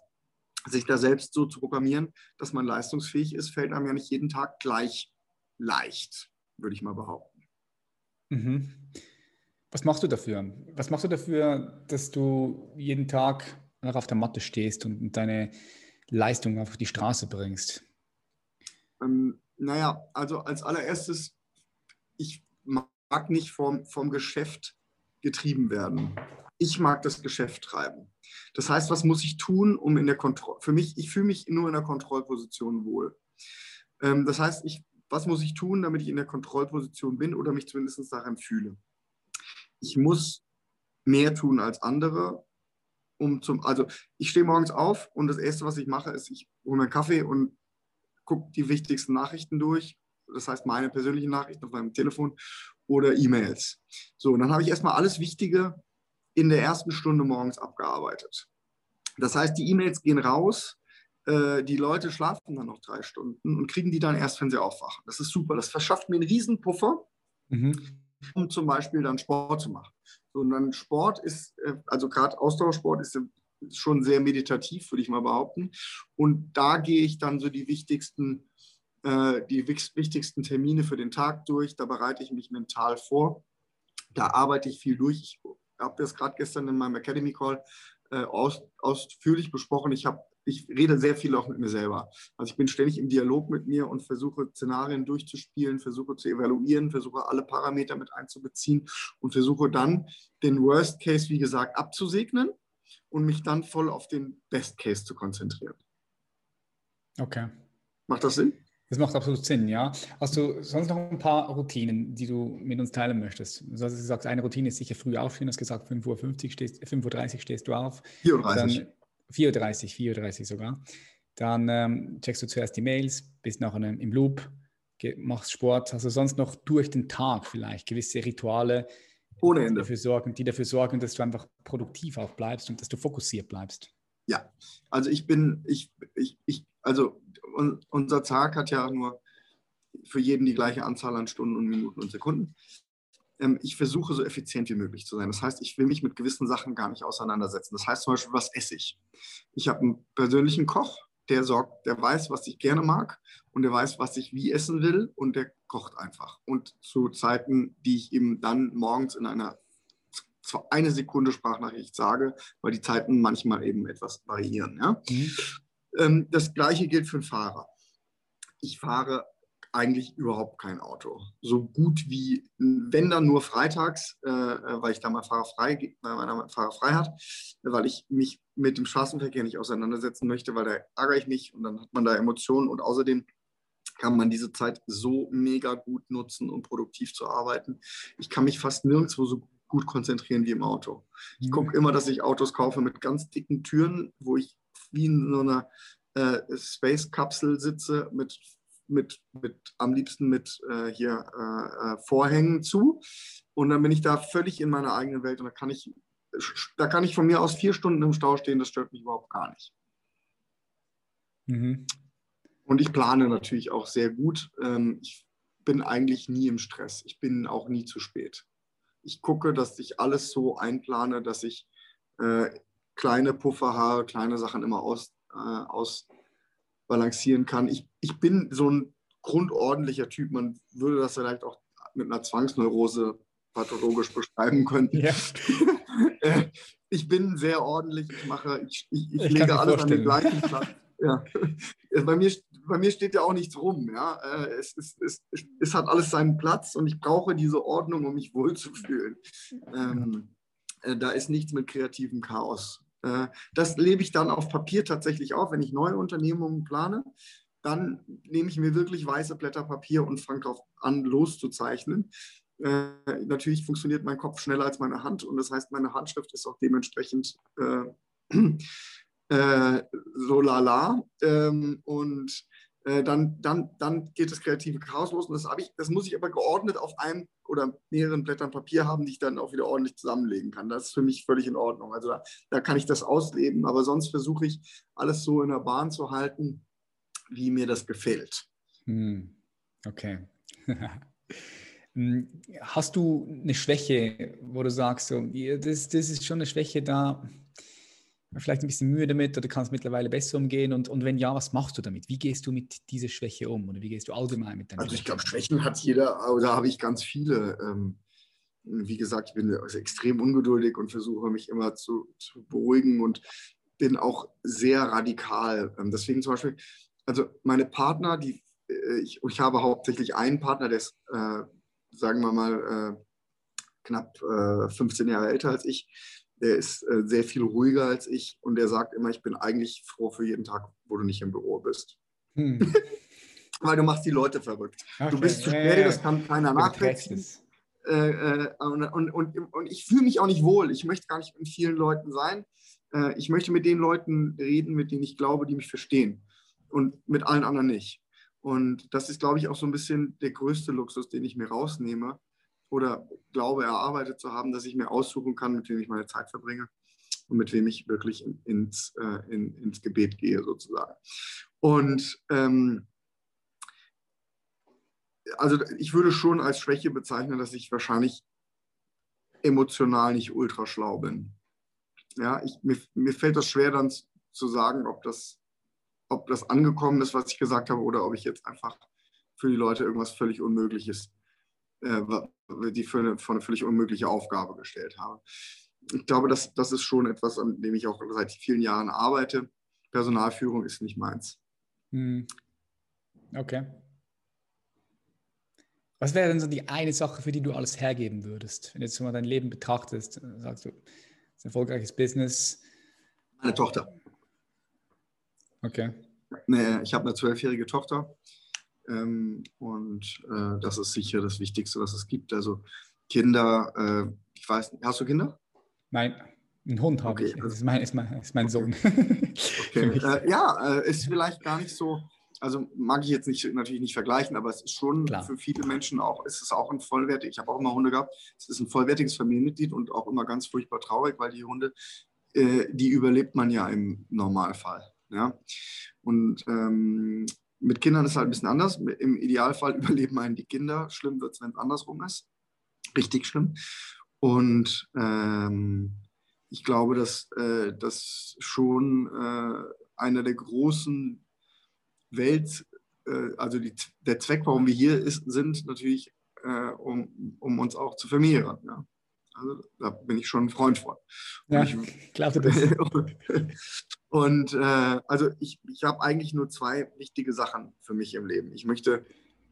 Speaker 2: sich da selbst so zu programmieren, dass man leistungsfähig ist, fällt einem ja nicht jeden Tag gleich leicht, würde ich mal behaupten.
Speaker 1: Mhm. Was machst du dafür? Was machst du dafür, dass du jeden Tag auf der Matte stehst und deine Leistung auf die Straße bringst?
Speaker 2: Ähm, naja, also als allererstes, ich mag nicht vom, vom Geschäft getrieben werden. Ich mag das Geschäft treiben. Das heißt, was muss ich tun, um in der Kontrolle, für mich, ich fühle mich nur in der Kontrollposition wohl. Ähm, das heißt, ich, was muss ich tun, damit ich in der Kontrollposition bin oder mich zumindest daran fühle? Ich muss mehr tun als andere, um zum, also ich stehe morgens auf und das Erste, was ich mache, ist, ich hole mir einen Kaffee und gucke die wichtigsten Nachrichten durch. Das heißt, meine persönlichen Nachrichten auf meinem Telefon oder E-Mails. So, und dann habe ich erstmal alles Wichtige in der ersten Stunde morgens abgearbeitet. Das heißt, die E-Mails gehen raus, äh, die Leute schlafen dann noch drei Stunden und kriegen die dann erst, wenn sie aufwachen. Das ist super. Das verschafft mir einen Riesenpuffer, mhm. um zum Beispiel dann Sport zu machen. So, und dann Sport ist, äh, also gerade Ausdauersport ist schon sehr meditativ, würde ich mal behaupten. Und da gehe ich dann so die wichtigsten äh, die wichtigsten Termine für den Tag durch. Da bereite ich mich mental vor. Da arbeite ich viel durch. Ich habe das gerade gestern in meinem Academy Call äh, aus, ausführlich besprochen. Ich, hab, ich rede sehr viel auch mit mir selber. Also ich bin ständig im Dialog mit mir und versuche Szenarien durchzuspielen, versuche zu evaluieren, versuche alle Parameter mit einzubeziehen und versuche dann den Worst Case, wie gesagt, abzusegnen und mich dann voll auf den Best Case zu konzentrieren.
Speaker 1: Okay.
Speaker 2: Macht das Sinn?
Speaker 1: Das macht absolut Sinn, ja. Hast du sonst noch ein paar Routinen, die du mit uns teilen möchtest? Du hast gesagt, eine Routine ist sicher früh aufstehen, du hast gesagt, 5.50 Uhr stehst, 5.30 Uhr stehst du auf.
Speaker 2: 4.30
Speaker 1: Uhr. 4.30 4.30 sogar. Dann ähm, checkst du zuerst die Mails, bist nachher im Loop, machst Sport. Hast du sonst noch durch den Tag vielleicht gewisse Rituale,
Speaker 2: Ohne Ende.
Speaker 1: Die, dafür sorgen, die dafür sorgen, dass du einfach produktiv auch bleibst und dass du fokussiert bleibst?
Speaker 2: Ja, also ich bin, ich, ich, ich also unser Tag hat ja nur für jeden die gleiche Anzahl an Stunden und Minuten und Sekunden. Ähm, ich versuche so effizient wie möglich zu sein. Das heißt, ich will mich mit gewissen Sachen gar nicht auseinandersetzen. Das heißt zum Beispiel, was esse ich? Ich habe einen persönlichen Koch, der sorgt, der weiß, was ich gerne mag und der weiß, was ich wie essen will und der kocht einfach. Und zu Zeiten, die ich ihm dann morgens in einer eine Sekunde Sprachnachricht sage, weil die Zeiten manchmal eben etwas variieren. Ja? Mhm. Ähm, das gleiche gilt für den Fahrer. Ich fahre eigentlich überhaupt kein Auto. So gut wie, wenn dann nur freitags, äh, weil ich da mal fahrerfrei, weil man Fahrer frei hat, weil ich mich mit dem Straßenverkehr nicht auseinandersetzen möchte, weil da ärgere ich mich und dann hat man da Emotionen und außerdem kann man diese Zeit so mega gut nutzen, um produktiv zu arbeiten. Ich kann mich fast nirgendwo so gut konzentrieren wie im Auto. Ich mhm. gucke immer, dass ich Autos kaufe mit ganz dicken Türen, wo ich wie in so einer äh, Space-Kapsel sitze mit, mit, mit am liebsten mit äh, hier äh, äh, Vorhängen zu. Und dann bin ich da völlig in meiner eigenen Welt und da kann ich, da kann ich von mir aus vier Stunden im Stau stehen, das stört mich überhaupt gar nicht. Mhm. Und ich plane natürlich auch sehr gut. Ähm, ich bin eigentlich nie im Stress. Ich bin auch nie zu spät. Ich gucke, dass ich alles so einplane, dass ich äh, kleine Puffer habe, kleine Sachen immer aus, äh, ausbalancieren kann. Ich, ich bin so ein grundordentlicher Typ. Man würde das vielleicht auch mit einer Zwangsneurose pathologisch beschreiben können. Ja. [LAUGHS] Äh, ich bin sehr ordentlich, ich mache, ich, ich, ich, lege alles vorstellen. an den gleichen Platz. [LAUGHS] Ja. Bei, mir, bei mir steht ja auch nichts rum. Ja. Äh, es, es, es, es hat alles seinen Platz und ich brauche diese Ordnung, um mich wohlzufühlen. Ähm, äh, da ist nichts mit kreativem Chaos. Äh, das lebe ich dann auf Papier tatsächlich auf, wenn ich neue Unternehmungen plane. Dann nehme ich mir wirklich weiße Blätter Papier und fange darauf an, loszuzeichnen. Äh, natürlich funktioniert mein Kopf schneller als meine Hand und das heißt, meine Handschrift ist auch dementsprechend äh, [CLEARS THROAT] äh, so lala. Ähm, und äh, dann, dann, dann geht das kreative Chaos los und das, ich, das muss ich aber geordnet auf einem oder mehreren Blättern Papier haben, die ich dann auch wieder ordentlich zusammenlegen kann. Das ist für mich völlig in Ordnung. Also da, da kann ich das ausleben, aber sonst versuche ich alles so in der Bahn zu halten, wie mir das gefällt.
Speaker 1: Hm. Okay. [LAUGHS] Hm, hast du eine Schwäche, wo du sagst, so, das, das ist schon eine Schwäche da, vielleicht ein bisschen Mühe damit oder kannst mittlerweile besser umgehen? Und, und wenn ja, was machst du damit? Wie gehst du mit dieser Schwäche um oder wie gehst du allgemein mit
Speaker 2: deiner Also ich glaube, Schwächen hat jeder, aber da habe ich ganz viele. Ähm, wie gesagt, ich bin also extrem ungeduldig und versuche mich immer zu, zu beruhigen und bin auch sehr radikal. Ähm, deswegen zum Beispiel, also meine Partner, die äh, ich, ich habe hauptsächlich einen Partner, der ist, äh, sagen wir mal, äh, knapp 15 Jahre älter als ich der ist äh, sehr viel ruhiger als ich und der sagt immer, ich bin eigentlich froh für jeden Tag, wo du nicht im Büro bist. Hm. [LAUGHS] Weil du machst die Leute verrückt. Okay. Du bist zu schnell, das kann keiner nachvollziehen. Äh, äh, und, und, und, und, ich fühle mich auch nicht wohl. Ich möchte gar nicht mit vielen Leuten sein. Äh, ich möchte mit den Leuten reden, mit denen ich glaube, die mich verstehen. Und mit allen anderen nicht. Und das ist, glaube ich, auch so ein bisschen der größte Luxus, den ich mir rausnehme, oder glaube erarbeitet zu haben, dass ich mir aussuchen kann, mit wem ich meine Zeit verbringe und mit wem ich wirklich ins, äh, in, ins Gebet gehe sozusagen. Und ähm, also ich würde schon als Schwäche bezeichnen, dass ich wahrscheinlich emotional nicht ultra schlau bin. Ja, ich, mir, mir fällt das schwer dann zu sagen, ob das, ob das angekommen ist, was ich gesagt habe, oder ob ich jetzt einfach für die Leute irgendwas völlig Unmögliches die für eine, für eine völlig unmögliche Aufgabe gestellt habe. Ich glaube, das, das ist schon etwas, an dem ich auch seit vielen Jahren arbeite. Personalführung ist nicht meins. Hm.
Speaker 1: Okay. Was wäre denn so die eine Sache, für die du alles hergeben würdest? Wenn du jetzt mal dein Leben betrachtest, sagst du, es ist ein erfolgreiches Business.
Speaker 2: Meine Tochter.
Speaker 1: Okay.
Speaker 2: Ich habe eine zwölfjährige Tochter. Ähm, und äh, das ist sicher das Wichtigste, was es gibt. Also Kinder, äh, ich weiß, hast du Kinder?
Speaker 1: Nein, einen Hund habe okay. ich. Das ist mein, ist mein, ist mein Sohn. [LAUGHS]
Speaker 2: Okay. äh, ja, äh, ist vielleicht gar nicht so, also mag ich jetzt nicht, natürlich nicht vergleichen, aber es ist schon Klar. für viele Menschen auch, ist es auch ein vollwertig, ich habe auch immer Hunde gehabt, es ist ein vollwertiges Familienmitglied und auch immer ganz furchtbar traurig, weil die Hunde, äh, die überlebt man ja im Normalfall. Ja? Und ähm, mit Kindern ist es halt ein bisschen anders. Im Idealfall [LAUGHS] überleben einen die Kinder. Schlimm wird es, wenn es andersrum ist. Richtig schlimm. Und ähm, ich glaube, dass äh, das schon äh, einer der großen Welt, äh, also die, der Zweck, warum wir hier ist, sind, natürlich, äh, um, um uns auch zu vermehren. Ja. Also da bin ich schon ein Freund von.
Speaker 1: Ja, [LAUGHS] ich glaube das. [LAUGHS]
Speaker 2: Und äh, also ich, ich habe eigentlich nur zwei wichtige Sachen für mich im Leben. Ich möchte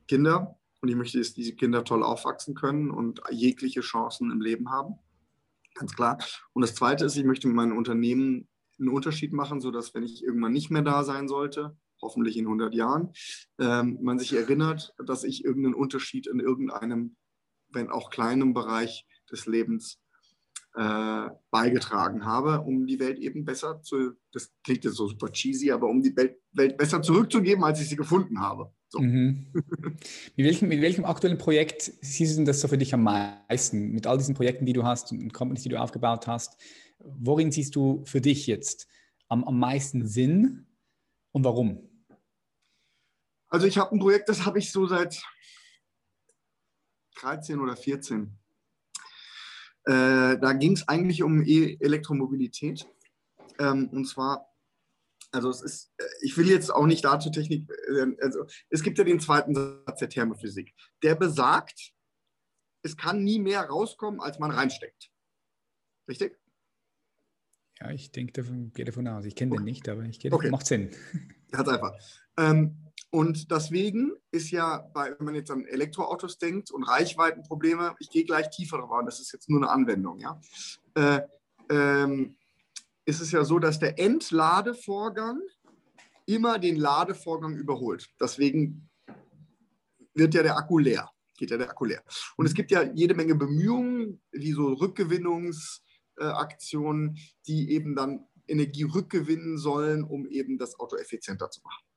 Speaker 2: Kinder und ich möchte, dass diese Kinder toll aufwachsen können und jegliche Chancen im Leben haben. Ganz klar. Und das Zweite ist, ich möchte mit meinem Unternehmen einen Unterschied machen, sodass, wenn ich irgendwann nicht mehr da sein sollte, hoffentlich in 100 Jahren, ähm, man sich erinnert, dass ich irgendeinen Unterschied in irgendeinem, wenn auch kleinem Bereich des Lebens äh, beigetragen habe, um die Welt eben besser zu, das klingt jetzt so super cheesy, aber um die Welt, Welt besser zurückzugeben, als ich sie gefunden habe. So. Mhm. [LAUGHS]
Speaker 1: Mit, welchem, mit welchem aktuellen Projekt siehst du das so für dich am meisten? Mit all diesen Projekten, die du hast und Companies, die du aufgebaut hast, worin siehst du für dich jetzt am, am meisten Sinn und warum?
Speaker 2: Also ich habe ein Projekt, das habe ich so seit 13 oder 14. Äh, da ging es eigentlich um e Elektromobilität. Ähm, und zwar, also es ist, äh, ich will jetzt auch nicht dazu Technik, äh, also es gibt ja den zweiten Satz der Thermophysik. Der besagt, es kann nie mehr rauskommen, als man reinsteckt. Richtig?
Speaker 1: Ja, ich denke, gehe davon aus. Ich kenne okay. den nicht, aber ich gehe davon, okay. macht Sinn.
Speaker 2: Ganz einfach. Ähm, und deswegen ist ja, bei, wenn man jetzt an Elektroautos denkt und Reichweitenprobleme, ich gehe gleich tiefer drauf das ist jetzt nur eine Anwendung, ja, äh, ähm, ist es ja so, dass der Entladevorgang immer den Ladevorgang überholt. Deswegen wird ja der Akku leer, geht ja der Akku leer. Und es gibt ja jede Menge Bemühungen, wie so Rückgewinnungsaktionen, äh, die eben dann Energie rückgewinnen sollen, um eben das Auto effizienter zu machen.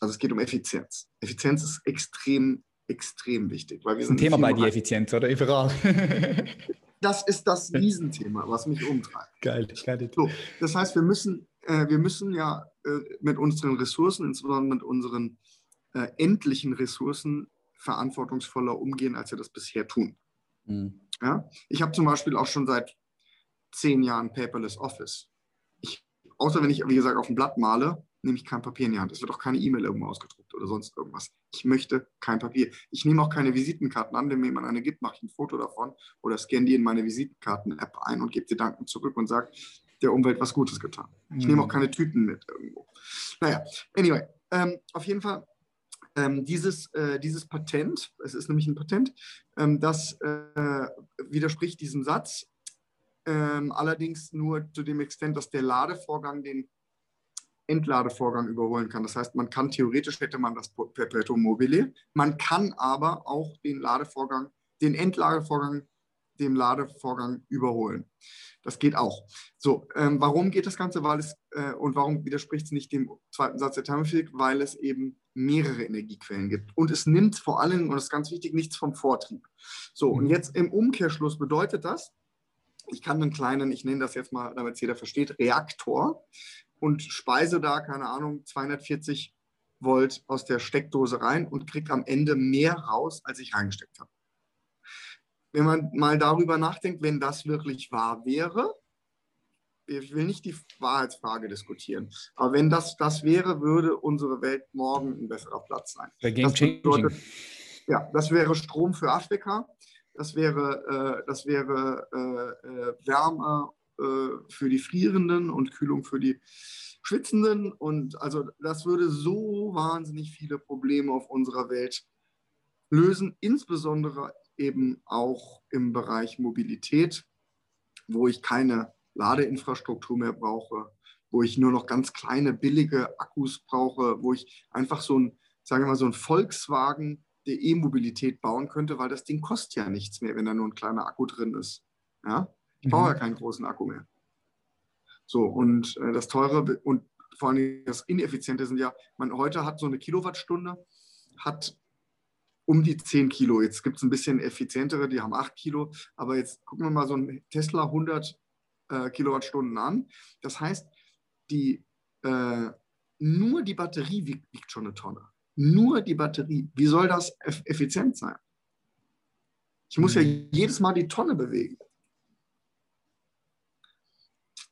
Speaker 2: Also es geht um Effizienz. Effizienz ist extrem, extrem wichtig.
Speaker 1: Weil wir das ist ein Thema bei dir, Effizienz, oder überall? [LAUGHS]
Speaker 2: das ist das Riesenthema, was mich umtreibt.
Speaker 1: Geil, geil.
Speaker 2: So, das heißt, wir müssen, äh, wir müssen ja äh, mit unseren Ressourcen, insbesondere mit unseren äh, endlichen Ressourcen, verantwortungsvoller umgehen, als wir das bisher tun. Mhm. Ja? Ich habe zum Beispiel auch schon seit zehn Jahren Paperless Office. Ich, außer wenn ich, wie gesagt, auf ein Blatt male, nehme ich kein Papier in die Hand. Es wird auch keine E-Mail irgendwo ausgedruckt oder sonst irgendwas. Ich möchte kein Papier. Ich nehme auch keine Visitenkarten an. Wenn mir jemand eine gibt, mache ich ein Foto davon oder scanne die in meine Visitenkarten-App ein und gebe dir Danken zurück und sage der Umwelt was Gutes getan. Ich nehme auch mhm. keine Tüten mit irgendwo. Naja, anyway, ähm, auf jeden Fall ähm, dieses, äh, dieses Patent, es ist nämlich ein Patent, ähm, das äh, widerspricht diesem Satz, ähm, allerdings nur zu dem Extent, dass der Ladevorgang den Entladevorgang überholen kann. Das heißt, man kann theoretisch hätte man das Perpetuum mobile, man kann aber auch den Ladevorgang, den Entladevorgang, dem Ladevorgang überholen. Das geht auch. So, ähm, warum geht das Ganze? Weil es äh, und warum widerspricht es nicht dem zweiten Satz der Thermophysik? Weil es eben mehrere Energiequellen gibt und es nimmt vor allem und das ist ganz wichtig nichts vom Vortrieb. So und mhm. jetzt im Umkehrschluss bedeutet das, ich kann einen kleinen, ich nenne das jetzt mal, damit es jeder versteht, Reaktor und speise da, keine Ahnung, 240 Volt aus der Steckdose rein und kriege am Ende mehr raus, als ich reingesteckt habe. Wenn man mal darüber nachdenkt, wenn das wirklich wahr wäre, ich will nicht die Wahrheitsfrage diskutieren, aber wenn das das wäre, würde unsere Welt morgen ein besserer Platz sein. Das bedeutet, ja, das wäre Strom für Afrika, das wäre, äh, das wäre äh, äh, Wärme für die Frierenden und Kühlung für die Schwitzenden. Und also das würde so wahnsinnig viele Probleme auf unserer Welt lösen, insbesondere eben auch im Bereich Mobilität, wo ich keine Ladeinfrastruktur mehr brauche, wo ich nur noch ganz kleine, billige Akkus brauche, wo ich einfach so ein, sagen wir mal, so ein Volkswagen der E-Mobilität bauen könnte, weil das Ding kostet ja nichts mehr, wenn da nur ein kleiner Akku drin ist. Ja? Ich brauche ja keinen großen Akku mehr. So, und äh, das teure und vor allem das Ineffiziente sind ja, man heute hat so eine Kilowattstunde, hat um die 10 Kilo. Jetzt gibt es ein bisschen effizientere, die haben 8 Kilo, aber jetzt gucken wir mal so ein Tesla 100 äh, Kilowattstunden an. Das heißt, die, äh, nur die Batterie wiegt, wiegt, schon eine Tonne. Nur die Batterie. Wie soll das eff effizient sein? Ich muss ja mhm. jedes Mal die Tonne bewegen.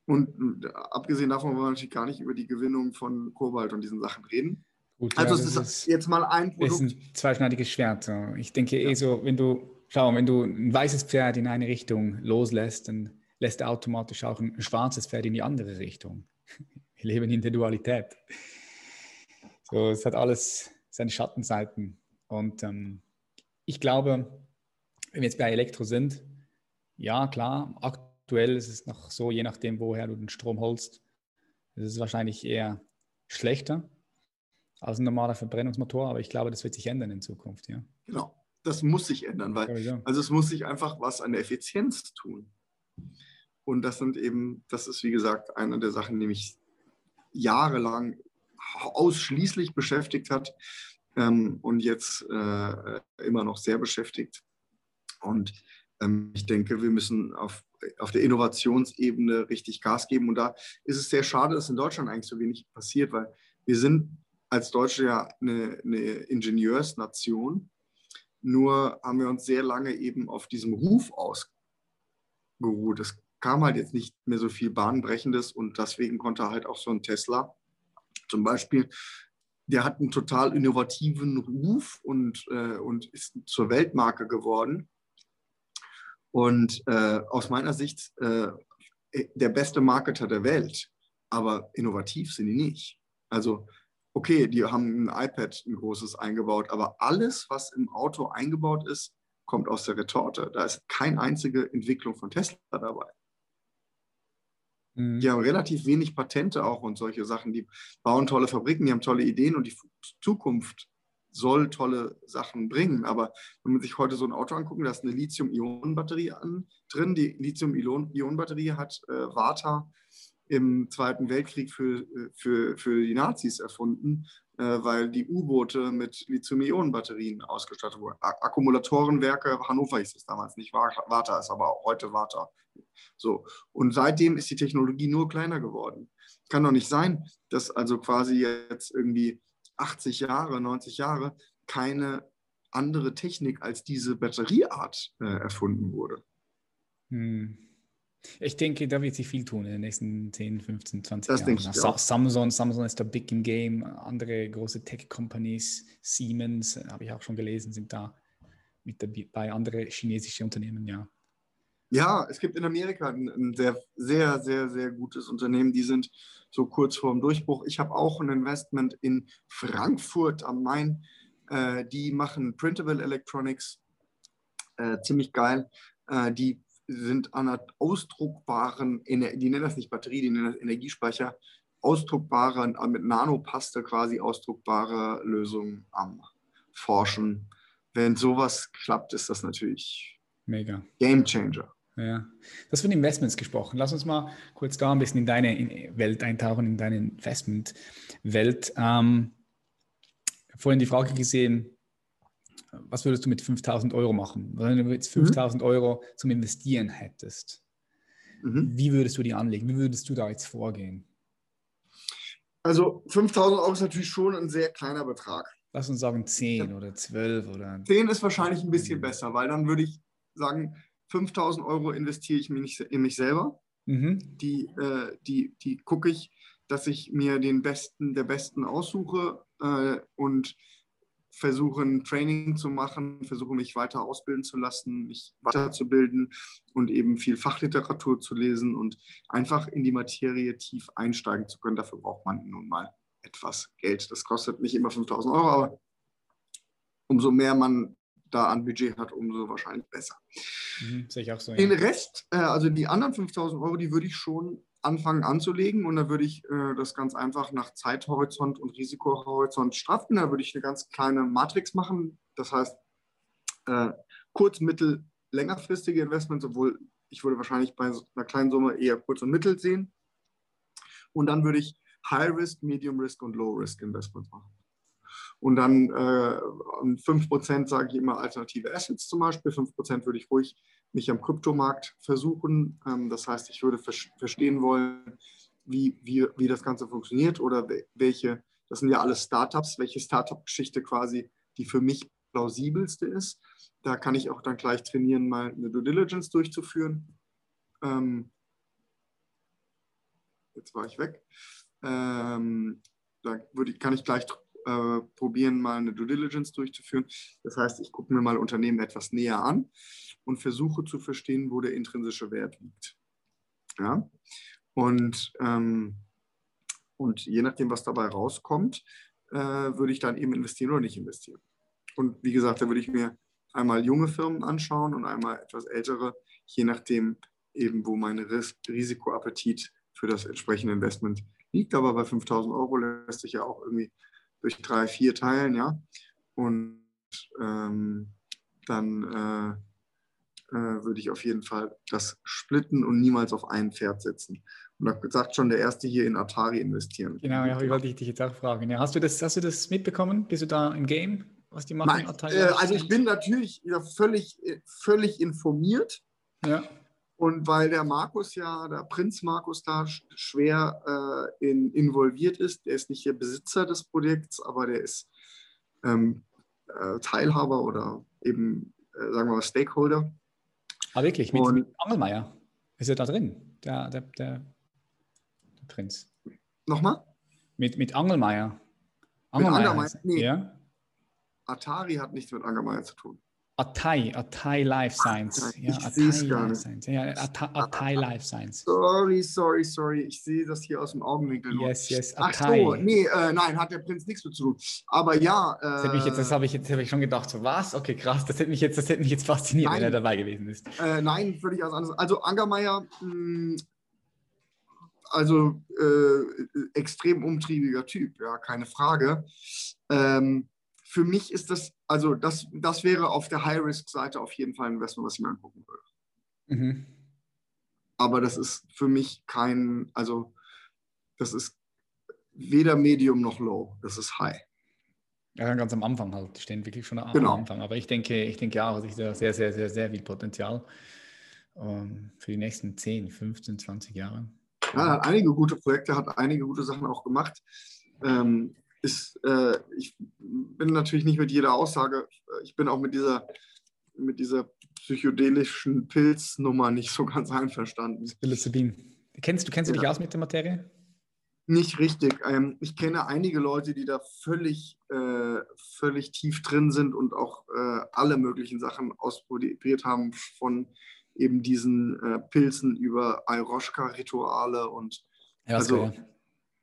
Speaker 2: Und äh, abgesehen davon wollen wir natürlich gar nicht über die Gewinnung von Kobalt und diesen Sachen reden. Gut, also ja, es ist, jetzt mal ein
Speaker 1: Produkt. ist ein zweischneidiges Schwert. Ich denke ja. eh so, wenn du, schau, wenn du ein weißes Pferd in eine Richtung loslässt, dann lässt er automatisch auch ein, ein schwarzes Pferd in die andere Richtung. [LAUGHS] Wir leben in der Dualität. So, es hat alles seine Schattenseiten. Und ähm, ich glaube, wenn wir jetzt bei Elektro sind, ja, klar, aktuell ist es noch so, je nachdem, woher du den Strom holst, ist es wahrscheinlich eher schlechter als ein normaler Verbrennungsmotor, aber ich glaube, das wird sich ändern in Zukunft, ja.
Speaker 2: Genau, das muss sich ändern, weil also es muss sich einfach was an der Effizienz tun. Und das sind eben, das ist wie gesagt eine der Sachen, die mich jahrelang ausschließlich beschäftigt hat ähm, und jetzt äh, immer noch sehr beschäftigt. Und ähm, ich denke, wir müssen auf, auf der Innovationsebene richtig Gas geben. Und da ist es sehr schade, dass in Deutschland eigentlich so wenig passiert, weil wir sind als Deutsche ja eine, eine Ingenieursnation. Nur haben wir uns sehr lange eben auf diesem Ruf ausgeruht. Es kam halt jetzt nicht mehr so viel Bahnbrechendes und deswegen konnte halt auch so ein Tesla zum Beispiel, der hat einen total innovativen Ruf und, äh, und ist zur Weltmarke geworden. Und äh, aus meiner Sicht äh, der beste Marketer der Welt, aber innovativ sind die nicht. Also okay, die haben ein iPad, ein großes eingebaut, aber alles, was im Auto eingebaut ist, kommt aus der Retorte. Da ist keine einzige Entwicklung von Tesla dabei. Mhm. Die haben relativ wenig Patente auch und solche Sachen. Die bauen tolle Fabriken, die haben tolle Ideen und die Zukunft soll tolle Sachen bringen. Aber wenn man sich heute so ein Auto anguckt, da ist eine Lithium-Ionen-Batterie drin. Die Lithium-Ionen-Batterie hat äh, Warta im Zweiten Weltkrieg für, für, für die Nazis erfunden, äh, weil die U-Boote mit Lithium-Ionen-Batterien ausgestattet wurden. Akkumulatorenwerke, Hannover hieß es damals nicht, Warta ist aber auch heute Warta. So. Und seitdem ist die Technologie nur kleiner geworden. Kann doch nicht sein, dass also quasi jetzt irgendwie 80 Jahre, 90 Jahre keine andere Technik als diese Batterieart äh, erfunden wurde.
Speaker 1: Hm. Ich denke, da wird sich viel tun in den nächsten 10, 15, 20
Speaker 2: das
Speaker 1: Jahren.
Speaker 2: Ich
Speaker 1: Sa Samsung, Samsung ist da big im Game. Andere große Tech-Companies, Siemens, äh, habe ich auch schon gelesen, sind da mit dabei. Andere chinesische Unternehmen, ja.
Speaker 2: Ja, es gibt in Amerika ein, ein, sehr, sehr, sehr, sehr gutes Unternehmen. Die sind so kurz vor dem Durchbruch. Ich habe auch ein Investment in Frankfurt am Main. Äh, die machen Printable Electronics. Äh, ziemlich geil. Äh, die sind an einer ausdruckbaren, die nennen das nicht Batterie, die nennen das Energiespeicher, ausdruckbare, mit Nanopaste quasi ausdruckbare Lösungen am Forschen. Wenn sowas klappt, ist das natürlich
Speaker 1: Mega.
Speaker 2: Game Changer.
Speaker 1: Ja, das von Investments gesprochen. Lass uns mal kurz da ein bisschen in deine Welt eintauchen, in deine Investmentwelt. Ähm, vorhin die Frage gesehen, was würdest du mit 5000 Euro machen? Wenn du jetzt 5000 mhm. Euro zum Investieren hättest, mhm. wie würdest du die anlegen? Wie würdest du da jetzt vorgehen?
Speaker 2: Also 5000 Euro ist natürlich schon ein sehr kleiner Betrag.
Speaker 1: Lass uns sagen 10 oder 12 oder.
Speaker 2: 10 ist wahrscheinlich ein bisschen besser, weil dann würde ich sagen, 5000 Euro investiere ich in mich selber. Mhm. Die, äh, die, die gucke ich, dass ich mir den Besten der Besten aussuche äh, und versuche ein Training zu machen, versuche mich weiter ausbilden zu lassen, mich weiterzubilden und eben viel Fachliteratur zu lesen und einfach in die Materie tief einsteigen zu können. Dafür braucht man nun mal etwas Geld. Das kostet nicht immer 5000 Euro, aber umso mehr man da an Budget hat, umso wahrscheinlich besser.
Speaker 1: Mhm, sehe ich auch so.
Speaker 2: Ja. Den Rest, äh, also die anderen 5000 Euro, die würde ich schon anfangen anzulegen und da würde ich äh, das ganz einfach nach Zeithorizont und Risikohorizont straffen. Da würde ich eine ganz kleine Matrix machen. Das heißt, äh, kurz-, mittel-, längerfristige Investments, obwohl ich würde wahrscheinlich bei einer kleinen Summe eher kurz- und mittel sehen. Und dann würde ich High-Risk, Medium-Risk und Low-Risk-Investments machen. Und dann äh, 5% sage ich immer alternative Assets zum Beispiel. 5% würde ich ruhig mich am Kryptomarkt versuchen. Ähm, das heißt, ich würde ver verstehen wollen, wie, wie, wie das Ganze funktioniert oder welche, das sind ja alles Startups, welche Startup-Geschichte quasi die für mich plausibelste ist. Da kann ich auch dann gleich trainieren, mal eine Due Diligence durchzuführen. Ähm, jetzt war ich weg. Ähm, da würde, kann ich gleich äh, probieren, mal eine Due Diligence durchzuführen. Das heißt, ich gucke mir mal Unternehmen etwas näher an und versuche zu verstehen, wo der intrinsische Wert liegt. Ja? Und, ähm, und je nachdem, was dabei rauskommt, äh, würde ich dann eben investieren oder nicht investieren. Und wie gesagt, da würde ich mir einmal junge Firmen anschauen und einmal etwas ältere, je nachdem eben, wo mein Ris Risikoappetit für das entsprechende Investment liegt. Aber bei 5000 Euro lässt sich ja auch irgendwie durch drei, vier teilen, ja. Und ähm, dann äh, äh, würde ich auf jeden Fall das splitten und niemals auf ein Pferd setzen. Und da sagt schon der Erste hier in Atari investieren.
Speaker 1: Genau, ja, wollte ich dich jetzt auch fragen. Ja, hast, du das, hast du das mitbekommen? Bist du da im Game, was die machen?
Speaker 2: Nein, äh, also ich bin natürlich ja, völlig, völlig informiert.
Speaker 1: Ja.
Speaker 2: Und weil der Markus ja, der Prinz Markus da schwer äh, in, involviert ist, der ist nicht der Besitzer des Projekts, aber der ist ähm, äh, Teilhaber oder eben, äh, sagen wir mal, Stakeholder.
Speaker 1: Ah, wirklich? Mit, Und, mit Angelmeier ist er da drin, der, der, der, der Prinz.
Speaker 2: Nochmal?
Speaker 1: Mit, mit Angelmeier.
Speaker 2: Angelmeier? Mit Angelmeier?
Speaker 1: Nee. Ja?
Speaker 2: Atari hat nichts mit Angelmeier zu tun.
Speaker 1: Atai, Atai Life Science.
Speaker 2: Ja, ich sehe es gar nicht. Science.
Speaker 1: Ja, Atai, Atai Life Science.
Speaker 2: Sorry, sorry, sorry. Ich sehe das hier aus dem Augenwinkel.
Speaker 1: Yes, yes.
Speaker 2: Atai. Ach so, nee, äh, nein, hat der Prinz nichts mit zu tun. Aber ja. Äh,
Speaker 1: das, mich jetzt, das habe ich jetzt hab ich schon gedacht. So, was? Okay, krass. Das hätte mich jetzt, das hätte mich jetzt fasziniert, nein, wenn er dabei gewesen ist.
Speaker 2: Äh, nein, völlig was anderes. Also Angermeier, hm, also äh, extrem umtriebiger Typ, ja, keine Frage. Ähm, für mich ist das, also das, das wäre auf der High-Risk-Seite auf jeden Fall ein Investment, was ich mir angucken würde. Mhm. Aber das ist für mich kein, also das ist weder Medium noch Low, das ist High.
Speaker 1: Ja, ganz am Anfang halt, stehen wirklich schon am
Speaker 2: genau.
Speaker 1: Anfang. Aber ich denke, ich denke auch, ich sehe sehr, sehr, sehr, sehr viel Potenzial um, ähm, für die nächsten 10, 15, 20 Jahre.
Speaker 2: Ja, er hat einige gute Projekte, hat einige gute Sachen auch gemacht. Ähm, ist, äh, ich bin natürlich nicht mit jeder Aussage, ich bin auch mit dieser, mit dieser psychedelischen Pilznummer nicht so ganz einverstanden.
Speaker 1: Psilocybin. Kennst du, kennst du ja. dich aus mit der Materie?
Speaker 2: Nicht richtig. Ähm, ich kenne einige Leute, die da völlig, äh, völlig tief drin sind und auch äh, alle möglichen Sachen ausprobiert haben, von eben diesen äh, Pilzen über Ayahuasca-Rituale und
Speaker 1: ja, also,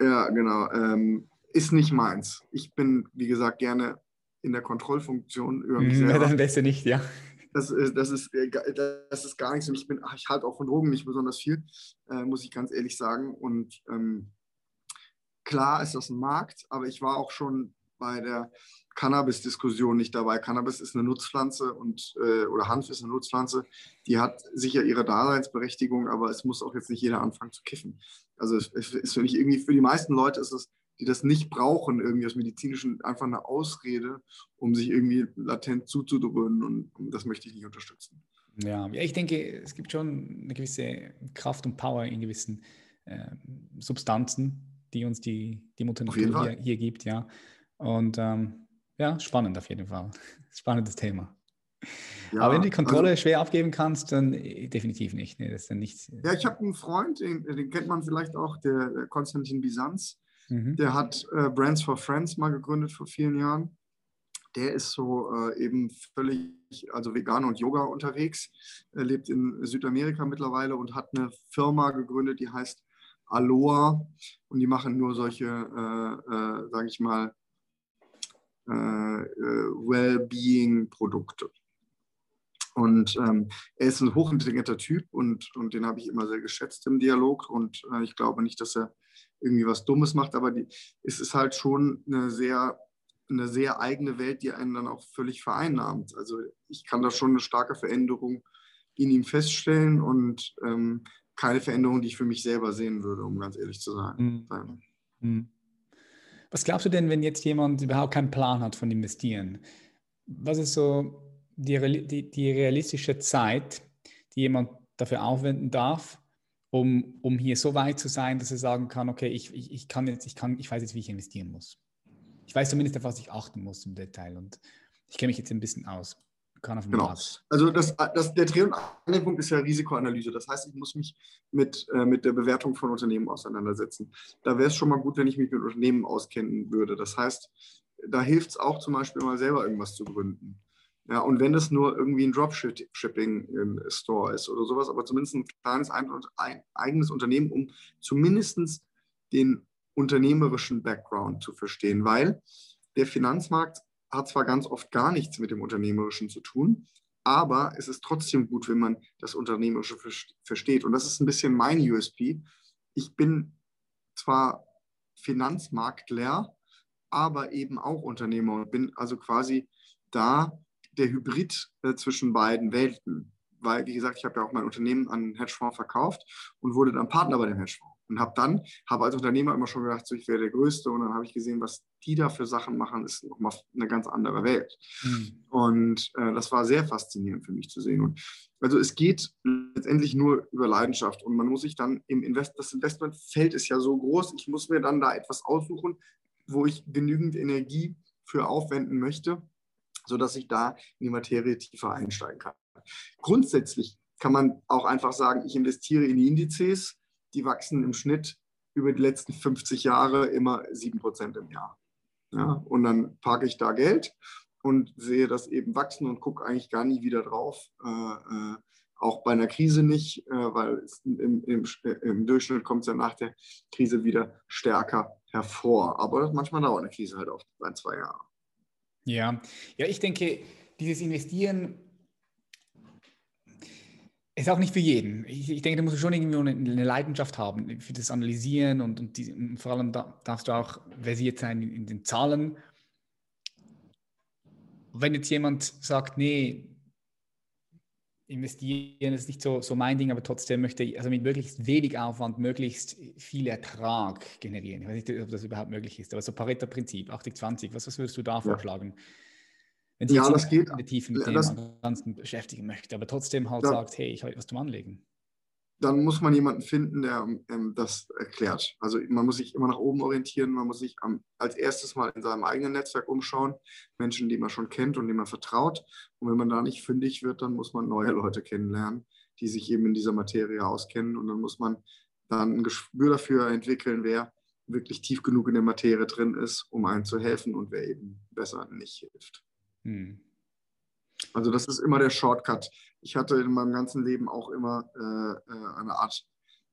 Speaker 2: ja, genau. Ähm, ist nicht meins. Ich bin, wie gesagt, gerne in der Kontrollfunktion
Speaker 1: über mich mhm, selber. Dann besser nicht, ja.
Speaker 2: Das ist, das, ist, äh, das ist gar nichts. Und ich, bin, ich halte auch von Drogen nicht besonders viel, äh, muss ich ganz ehrlich sagen. Und ähm, klar ist das ein Markt, aber ich war auch schon bei der Cannabis-Diskussion nicht dabei. Cannabis ist eine Nutzpflanze und äh, oder Hanf ist eine Nutzpflanze, die hat sicher ihre Daseinsberechtigung, aber es muss auch jetzt nicht jeder anfangen zu kiffen. Also es, es ist für mich irgendwie für die meisten Leute ist es die das nicht brauchen, irgendwie aus medizinischen, einfach eine Ausrede, um sich irgendwie latent zuzudröhnen und, das möchte ich nicht unterstützen.
Speaker 1: Ja, ich denke, es gibt schon eine gewisse Kraft und Power in gewissen äh, Substanzen, die uns die, die Mutter Natur hier, hier, gibt, ja. Und ähm, ja, spannend auf jeden Fall. [LAUGHS] Spannendes Thema. Ja, Aber wenn du die Kontrolle also, schwer abgeben kannst, dann äh, definitiv nicht. Nee, das ist dann nichts.
Speaker 2: Ja, ich habe einen Freund, den, den, kennt man vielleicht auch, der Konstantin Bisanz. Mhm. Der hat äh, Brands for Friends mal gegründet vor vielen Jahren. Der ist so äh, eben völlig, also vegan und Yoga unterwegs. Er lebt in Südamerika mittlerweile und hat eine Firma gegründet, die heißt Aloha. Und die machen nur solche, äh, äh sage ich mal, äh, äh, Well-Being-Produkte. Und ähm, er ist ein hochintelligenter Typ und, und den habe ich immer sehr geschätzt im Dialog. Und äh, ich glaube nicht, dass er irgendwie was Dummes macht, aber die, es ist halt schon eine sehr, eine sehr eigene Welt, die einen dann auch völlig vereinnahmt. Also ich kann da schon eine starke Veränderung in ihm feststellen und ähm, keine Veränderung, die ich für mich selber sehen würde, um ganz ehrlich zu sein. Mhm.
Speaker 1: Mhm. Was glaubst du denn, wenn jetzt jemand überhaupt keinen Plan hat von Investieren? Was ist so die, die, die realistische Zeit, die jemand dafür aufwenden darf, um, um hier so weit zu sein, dass er sagen kann, okay, ich, ich, ich kann jetzt, ich kann, ich weiß jetzt, wie ich investieren muss. Ich weiß zumindest, auf was ich achten muss im Detail und ich kenne mich jetzt ein bisschen aus. Kann auf
Speaker 2: genau. Platz. Also das, das, der Dreh- und Angelpunkt ist ja Risikoanalyse. Das heißt, ich muss mich mit, äh, mit der Bewertung von Unternehmen auseinandersetzen. Da wäre es schon mal gut, wenn ich mich mit Unternehmen auskennen würde. Das heißt, da hilft es auch zum Beispiel mal selber irgendwas zu gründen. Ja, und wenn es nur irgendwie ein Dropshipping-Store ist oder sowas, aber zumindest ein kleines ein, ein, eigenes Unternehmen, um zumindest den unternehmerischen Background zu verstehen, weil der Finanzmarkt hat zwar ganz oft gar nichts mit dem Unternehmerischen zu tun, aber es ist trotzdem gut, wenn man das Unternehmerische versteht. Und das ist ein bisschen mein USP. Ich bin zwar Finanzmarktler, aber eben auch Unternehmer und bin also quasi da, der Hybrid äh, zwischen beiden Welten. Weil, wie gesagt, ich habe ja auch mein Unternehmen an einen Hedgefonds verkauft und wurde dann Partner bei dem Hedgefonds. Und habe dann, habe als Unternehmer immer schon gedacht, so, ich wäre der Größte. Und dann habe ich gesehen, was die da für Sachen machen, ist nochmal eine ganz andere Welt. Mhm. Und äh, das war sehr faszinierend für mich zu sehen. Und also es geht letztendlich nur über Leidenschaft. Und man muss sich dann im Invest, das Investmentfeld ist ja so groß, ich muss mir dann da etwas aussuchen, wo ich genügend Energie für aufwenden möchte, sodass ich da in die Materie tiefer einsteigen kann. Grundsätzlich kann man auch einfach sagen, ich investiere in die Indizes, die wachsen im Schnitt über die letzten 50 Jahre immer 7% im Jahr. Ja, und dann parke ich da Geld und sehe das eben wachsen und gucke eigentlich gar nie wieder drauf. Äh, äh, auch bei einer Krise nicht, äh, weil im, im, im, Durchschnitt kommt es ja nach der Krise wieder stärker hervor. Aber manchmal dauert eine Krise halt auch ein, zwei Jahre.
Speaker 1: Ja, ja, ich denke, dieses Investieren ist auch nicht für jeden. Ich, ich denke, da musst du schon irgendwie eine, Leidenschaft haben für das Analysieren und, und, die, und vor allem da, darfst du auch versiert sein in, in, den Zahlen. Wenn jetzt jemand sagt, nee, investieren ist nicht so, so mein Ding, aber trotzdem möchte ich also mit möglichst wenig Aufwand möglichst viel Ertrag generieren. Ich weiß nicht, ob das überhaupt möglich ist, aber so Pareto-Prinzip, 80-20, was, was würdest du da ja. vorschlagen? wenn sich
Speaker 2: ja, das geht.
Speaker 1: in der Tiefe mit das, dem Ganzen beschäftigen möchte, aber trotzdem halt ja, sagt, hey, ich habe etwas zum Anlegen.
Speaker 2: Dann muss man jemanden finden, der ähm, das erklärt. Also man muss sich immer nach oben orientieren, man muss sich am, als erstes mal in seinem eigenen Netzwerk umschauen, Menschen, die man schon kennt und denen man vertraut. Und wenn man da nicht fündig wird, dann muss man neue Leute kennenlernen, die sich eben in dieser Materie auskennen. Und dann muss man dann ein Gespür dafür entwickeln, wer wirklich tief genug in der Materie drin ist, um einem zu helfen und wer eben besser nicht hilft. Hm. Also das ist immer der Shortcut. Ich hatte in meinem ganzen Leben auch immer äh, äh, eine Art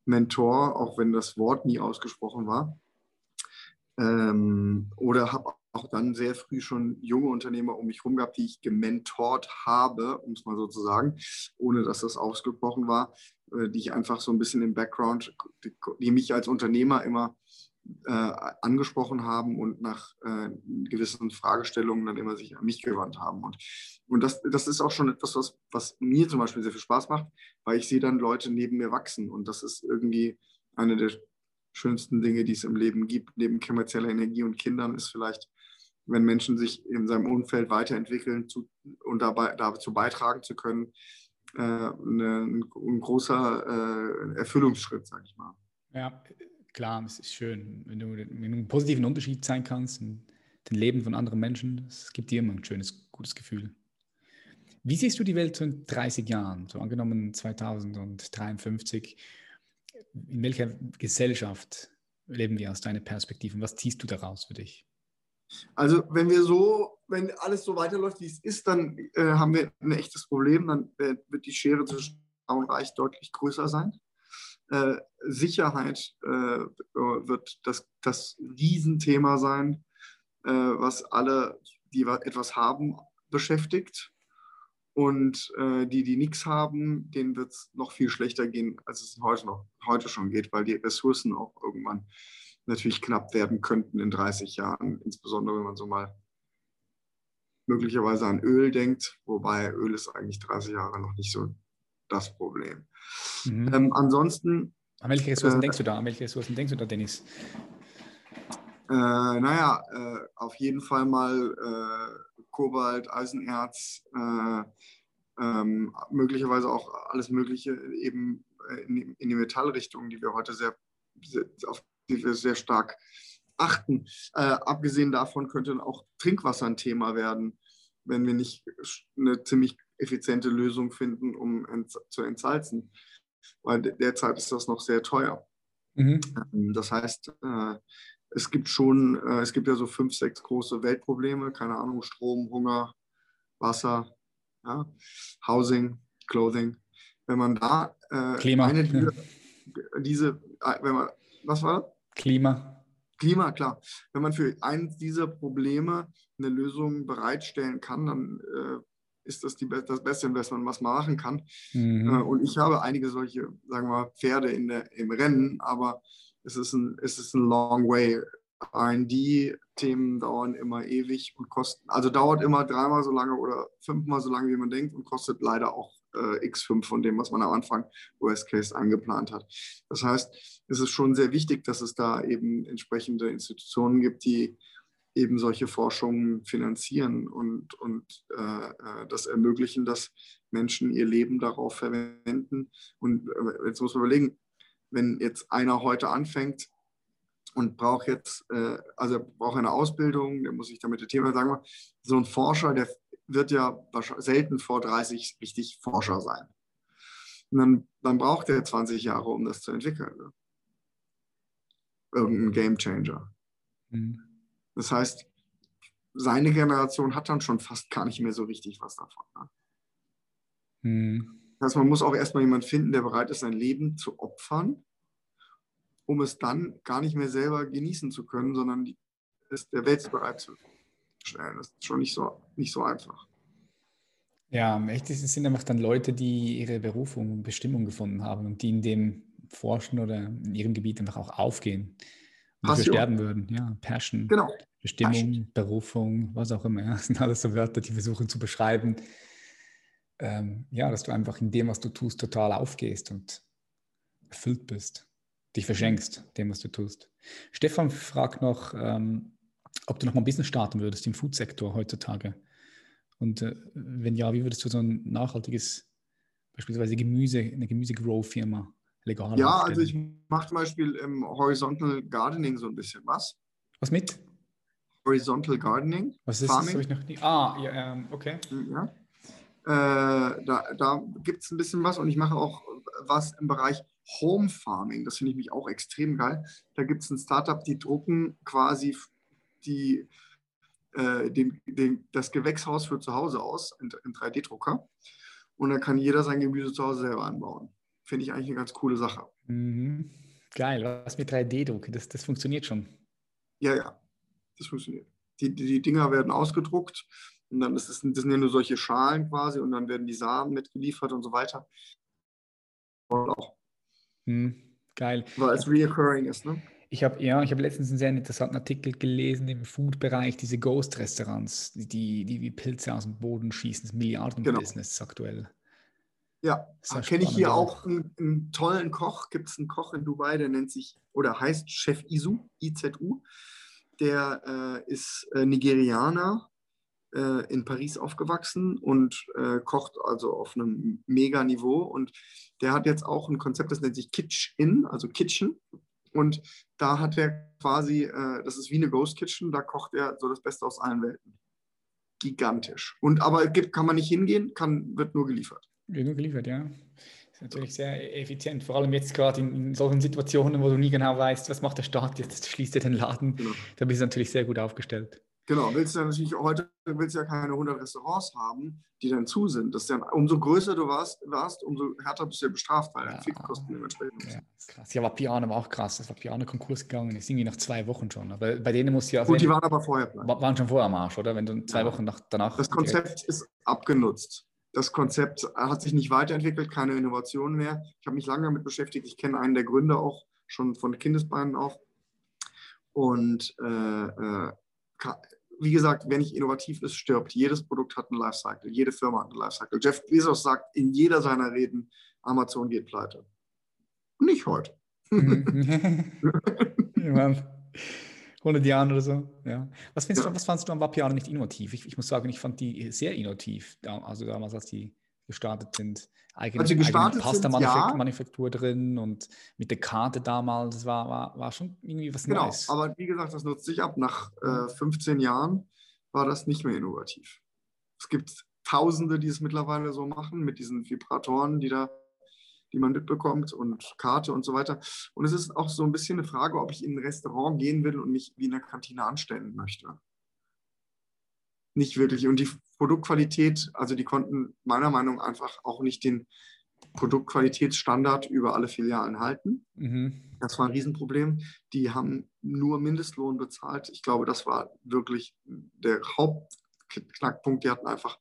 Speaker 2: Mentor, auch wenn das Wort nie ausgesprochen war. Ähm, oder habe auch dann sehr früh schon junge Unternehmer um mich herum gehabt, die ich gementort habe, um es mal so zu sagen, ohne dass das ausgesprochen war, äh, die ich einfach so ein bisschen im Background, die, die mich als Unternehmer immer äh, angesprochen haben und nach äh, gewissen Fragestellungen dann immer sich an mich gewandt haben. Und, und das, das ist auch schon etwas, was, was mir zum Beispiel sehr viel Spaß macht, weil ich sehe dann Leute neben mir wachsen. Und das ist irgendwie eine der schönsten Dinge, die es im Leben gibt. Neben kommerzieller Energie und Kindern ist vielleicht, wenn Menschen sich in seinem Umfeld weiterentwickeln zu, und dabei dazu beitragen zu können, äh, eine, ein großer äh, Erfüllungsschritt, sage ich mal.
Speaker 1: Ja, klar, es ist schön, wenn du, wenn du einen positiven Unterschied sein kannst in den Leben von anderen Menschen. Es gibt dir immer ein schönes, gutes Gefühl. Wie siehst du die Welt in 30 Jahren, so angenommen 2053? In welcher Gesellschaft leben wir aus deiner Perspektive was ziehst du daraus für dich?
Speaker 2: Also wenn wir so, wenn alles so weiterläuft, wie es ist, dann äh, haben wir ein echtes Problem. Dann äh, wird die Schere zwischen Arm und Reich deutlich größer sein. Äh, Sicherheit äh, wird das, das Riesenthema sein, äh, was alle, die etwas haben, beschäftigt. Und äh, die, die nichts haben, denen wird es noch viel schlechter gehen, als es heute, noch, heute schon geht, weil die Ressourcen auch irgendwann natürlich knapp werden könnten in 30 Jahren, insbesondere wenn man so mal möglicherweise an Öl denkt, wobei Öl ist eigentlich 30 Jahre noch nicht so das Problem. Mhm. Ähm, ansonsten.
Speaker 1: An welche Ressourcen äh, denkst du da? An welche Ressourcen denkst du da, Dennis?
Speaker 2: Äh, naja, äh, auf jeden Fall mal äh, Kobalt, Eisenerz, äh, ähm, möglicherweise auch alles Mögliche eben äh, in, in, die Metallrichtung, die wir heute sehr, sehr, auf die wir sehr stark achten. abgesehen davon könnte auch Trinkwasser ein Thema werden, wenn wir nicht eine ziemlich effiziente Lösung finden, um ent zu entsalzen. Weil derzeit ist das noch sehr teuer. Mhm. Ähm, das heißt, äh, es gibt schon, äh, es gibt ja so fünf, sechs große Weltprobleme, keine Ahnung, Strom, Hunger, Wasser, ja, Housing, Clothing. Wenn man da
Speaker 1: äh, Klima.
Speaker 2: eine dieser, diese, wenn man, was war das?
Speaker 1: Klima.
Speaker 2: Klima, klar. Wenn man für eines dieser Probleme eine Lösung bereitstellen kann, dann äh, ist das die, das beste Investment, was man machen kann. Mhm. Äh, und ich habe einige solche, sagen wir mal, Pferde in der, im Rennen, aber es ist ein, es ist ein long way RD-Themen dauern immer ewig und kosten, also dauert immer dreimal so lange oder fünfmal so lange, wie man denkt und kostet leider auch äh, X5 von dem, was man am Anfang Worst Case eingeplant hat. Das heißt, es ist schon sehr wichtig, dass es da eben entsprechende Institutionen gibt, die eben solche Forschungen finanzieren und, und äh, äh das ermöglichen, dass Menschen ihr Leben darauf verwenden. Und äh, jetzt muss man überlegen, wenn jetzt einer heute anfängt, und braucht jetzt, äh, also braucht eine Ausbildung, der muss sich damit das Thema sagen. So ein Forscher, der wird ja selten vor 30 richtig Forscher sein. Und dann, dann braucht er 20 Jahre, um das zu entwickeln. Ne? Irgendein Game Changer. Mhm. Das heißt, seine Generation hat dann schon fast gar nicht mehr so richtig was davon. Ne? Mhm. Das heißt, man muss auch erstmal jemanden finden, der bereit ist, sein Leben zu opfern, um es dann gar nicht mehr selber genießen zu können, sondern die, es der Welt bereit zu stellen. Das ist schon nicht so, nicht so einfach.
Speaker 1: Ja, echt, es sind einfach dann Leute, die ihre Berufung und Bestimmung gefunden haben und die in dem forschen oder in ihrem Gebiet einfach auch aufgehen und dafür sterben würden. Ja, Passion, genau. Bestimmung, Passion. Berufung, was auch immer. Ja. [LAUGHS] Das sind alles so Wörter, die versuchen zu beschreiben. Ähm, ja, dass du einfach in dem, was du tust, total aufgehst und erfüllt bist dich verschenkst, dem, was du tust. Stefan fragt noch, ähm, ob du noch mal ein Business starten würdest im Food-Sektor heutzutage. Und äh, wenn ja, wie würdest du so ein nachhaltiges, beispielsweise Gemüse, eine Gemüse-Grow-Firma legal
Speaker 2: Ja, aufstellen? also ich mache zum Beispiel im Horizontal Gardening so ein bisschen was.
Speaker 1: Was mit?
Speaker 2: Horizontal Gardening.
Speaker 1: Was ist Farming. das? Ich noch nie. Ah, ja, ähm, okay.
Speaker 2: Ja. Äh, da da gibt es ein bisschen was und ich mache auch was im Bereich Home Farming. Das finde ich mich auch extrem geil. Da gibt es ein Startup, die drucken quasi die, äh, den, den, das Gewächshaus für zu Hause aus in, in 3D-Drucker. Und dann kann jeder sein Gemüse zu Hause selber anbauen. Finde ich eigentlich eine ganz coole Sache.
Speaker 1: Mhm. Geil, was mit 3D-Druck? Das, das funktioniert schon.
Speaker 2: Ja, ja, das funktioniert. Die, die, die Dinger werden ausgedruckt und dann ist es, das sind ja nur solche Schalen quasi und dann werden die Samen mitgeliefert und so weiter. Und auch
Speaker 1: hm, geil.
Speaker 2: Weil es reoccurring ist, ne?
Speaker 1: Ich habe ja, ich habe letztens einen sehr interessanten Artikel gelesen im Food-Bereich, diese Ghost-Restaurants, die, die wie Pilze aus dem Boden schießen, das Milliarden-Business genau. aktuell.
Speaker 2: Ja, kenne ich hier auch einen, einen, tollen Koch. Gibt es einen Koch in Dubai, der nennt sich oder heißt Chef Izu, IZU. Der äh, ist äh, Nigerianer, äh, in Paris aufgewachsen und äh, kocht also auf einem Mega-Niveau. Und der hat jetzt auch ein Konzept, das nennt sich Kitchen, also Kitchen. Und da hat er quasi, äh, das ist wie eine Ghost Kitchen, da kocht er so das Beste aus allen Welten. Gigantisch. Und aber gibt, kann man nicht hingehen, kann, wird nur geliefert.
Speaker 1: Nur geliefert, ja. Ist natürlich sehr effizient, vor allem jetzt gerade in, in, solchen Situationen, wo du nie genau weißt, was macht der Staat jetzt, schließt er den Laden. Genau. Da bist du natürlich sehr gut aufgestellt.
Speaker 2: Genau, willst du ja natürlich heute willst ja keine 100 Restaurants haben, die dann zu sind. Das ja, umso größer du warst, warst, umso härter bist du ja bestraft, weil ja, Fixkosten dementsprechend
Speaker 1: ja, ist krass. Ja, aber Piano war auch krass. Das war Piano Konkurs gegangen, ist irgendwie nach zwei Wochen schon. Aber bei denen muss ja.
Speaker 2: Gut, die waren aber vorher
Speaker 1: pleite. Waren schon vorher am Arsch, oder? Wenn du zwei ja. Wochen nach, danach.
Speaker 2: Das Konzept ist abgenutzt. Das Konzept hat sich nicht weiterentwickelt, keine Innovation mehr. Ich habe mich lange damit beschäftigt. Ich kenne einen der Gründer auch schon von Kindesbeinen auf. Und äh, äh, wie gesagt, wer nicht innovativ ist, stirbt. Jedes Produkt hat einen Lifecycle, jede Firma hat einen Lifecycle. Jeff Bezos sagt in jeder seiner Reden, Amazon geht pleite. Nicht heute. [LAUGHS]
Speaker 1: ja, 100 Jahren oder so. Ja. Was, findest ja. du, was fandest du am Vapiano nicht innovativ? Ich, ich, muss sagen, ich fand die sehr innovativ, also damals, als die gestartet sind. Eigene,
Speaker 2: also gestartet
Speaker 1: Pasta-Manufaktur drin und mit der Karte damals, das war, war, war schon irgendwie was
Speaker 2: genau, Neues. Genau, aber wie gesagt, das nutzt sich ab. Nach äh, 15 Jahren war das nicht mehr innovativ. Es gibt Tausende, die es mittlerweile so machen, mit diesen Vibratoren, die da die man mitbekommt und Karte und so weiter. Und es ist auch so ein bisschen eine Frage, ob ich in ein Restaurant gehen will und mich wie in der Kantine anstellen möchte nicht wirklich. Und die Produktqualität, also die konnten meiner Meinung nach einfach auch nicht den Produktqualitätsstandard über alle Filialen halten. Mhm. Das war ein Riesenproblem. Die haben nur Mindestlohn bezahlt. Ich glaube, das war wirklich der Hauptknackpunkt. Die hatten einfach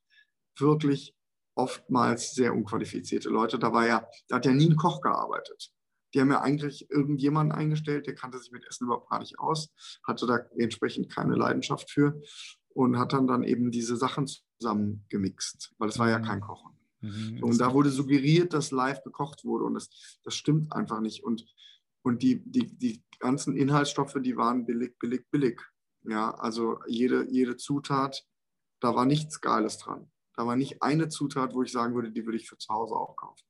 Speaker 2: wirklich oftmals sehr unqualifizierte Leute. Da war ja, da hat ja nie ein Koch gearbeitet. Die haben ja eigentlich irgendjemanden eingestellt, der kannte sich mit Essen überhaupt gar nicht aus, hatte da entsprechend keine Leidenschaft für und hat dann dann eben diese Sachen zusammengemixt, weil es war ja mhm. kein Kochen. Mhm, und da wurde suggeriert, dass live gekocht wurde und das, das stimmt einfach nicht. Und, und die, die, die ganzen Inhaltsstoffe, die waren billig, billig, billig. Ja, also jede, jede Zutat, da war nichts Geiles dran. Da war nicht eine Zutat, wo ich sagen würde, die würde ich für zu Hause auch kaufen.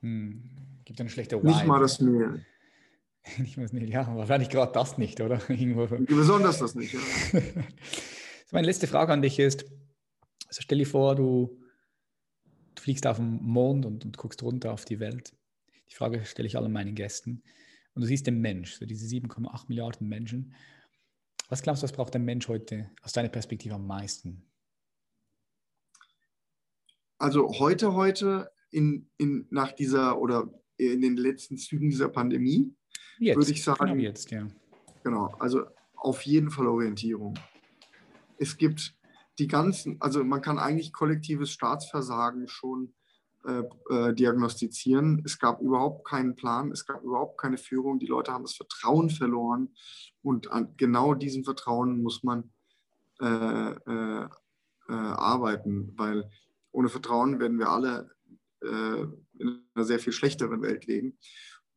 Speaker 1: Hm. Gibt eine schlechte
Speaker 2: Wine. Nicht mal das Mehl. [LAUGHS]
Speaker 1: nicht mal das Mehl, ja, wahrscheinlich gerade das nicht, oder? [LAUGHS]
Speaker 2: Besonders das nicht, ja. [LAUGHS]
Speaker 1: meine letzte Frage an dich ist, also stell dir vor, du, du fliegst auf den Mond und, und guckst runter auf die Welt. Die Frage stelle ich allen meinen Gästen. Und du siehst den Mensch, so diese 7,8 Milliarden Menschen. Was glaubst du, was braucht der Mensch heute aus deiner Perspektive am meisten?
Speaker 2: Also heute, heute in, in, nach dieser oder in den letzten Zügen dieser Pandemie, jetzt, würde ich sagen. Genau
Speaker 1: jetzt, ja.
Speaker 2: Genau, also auf jeden Fall Orientierung. Es gibt die ganzen, also man kann eigentlich kollektives Staatsversagen schon äh, äh, diagnostizieren. Es gab überhaupt keinen Plan, es gab überhaupt keine Führung. Die Leute haben das Vertrauen verloren und an genau diesem Vertrauen muss man äh, äh, äh arbeiten, weil ohne Vertrauen werden wir alle äh, in einer sehr viel schlechteren Welt leben.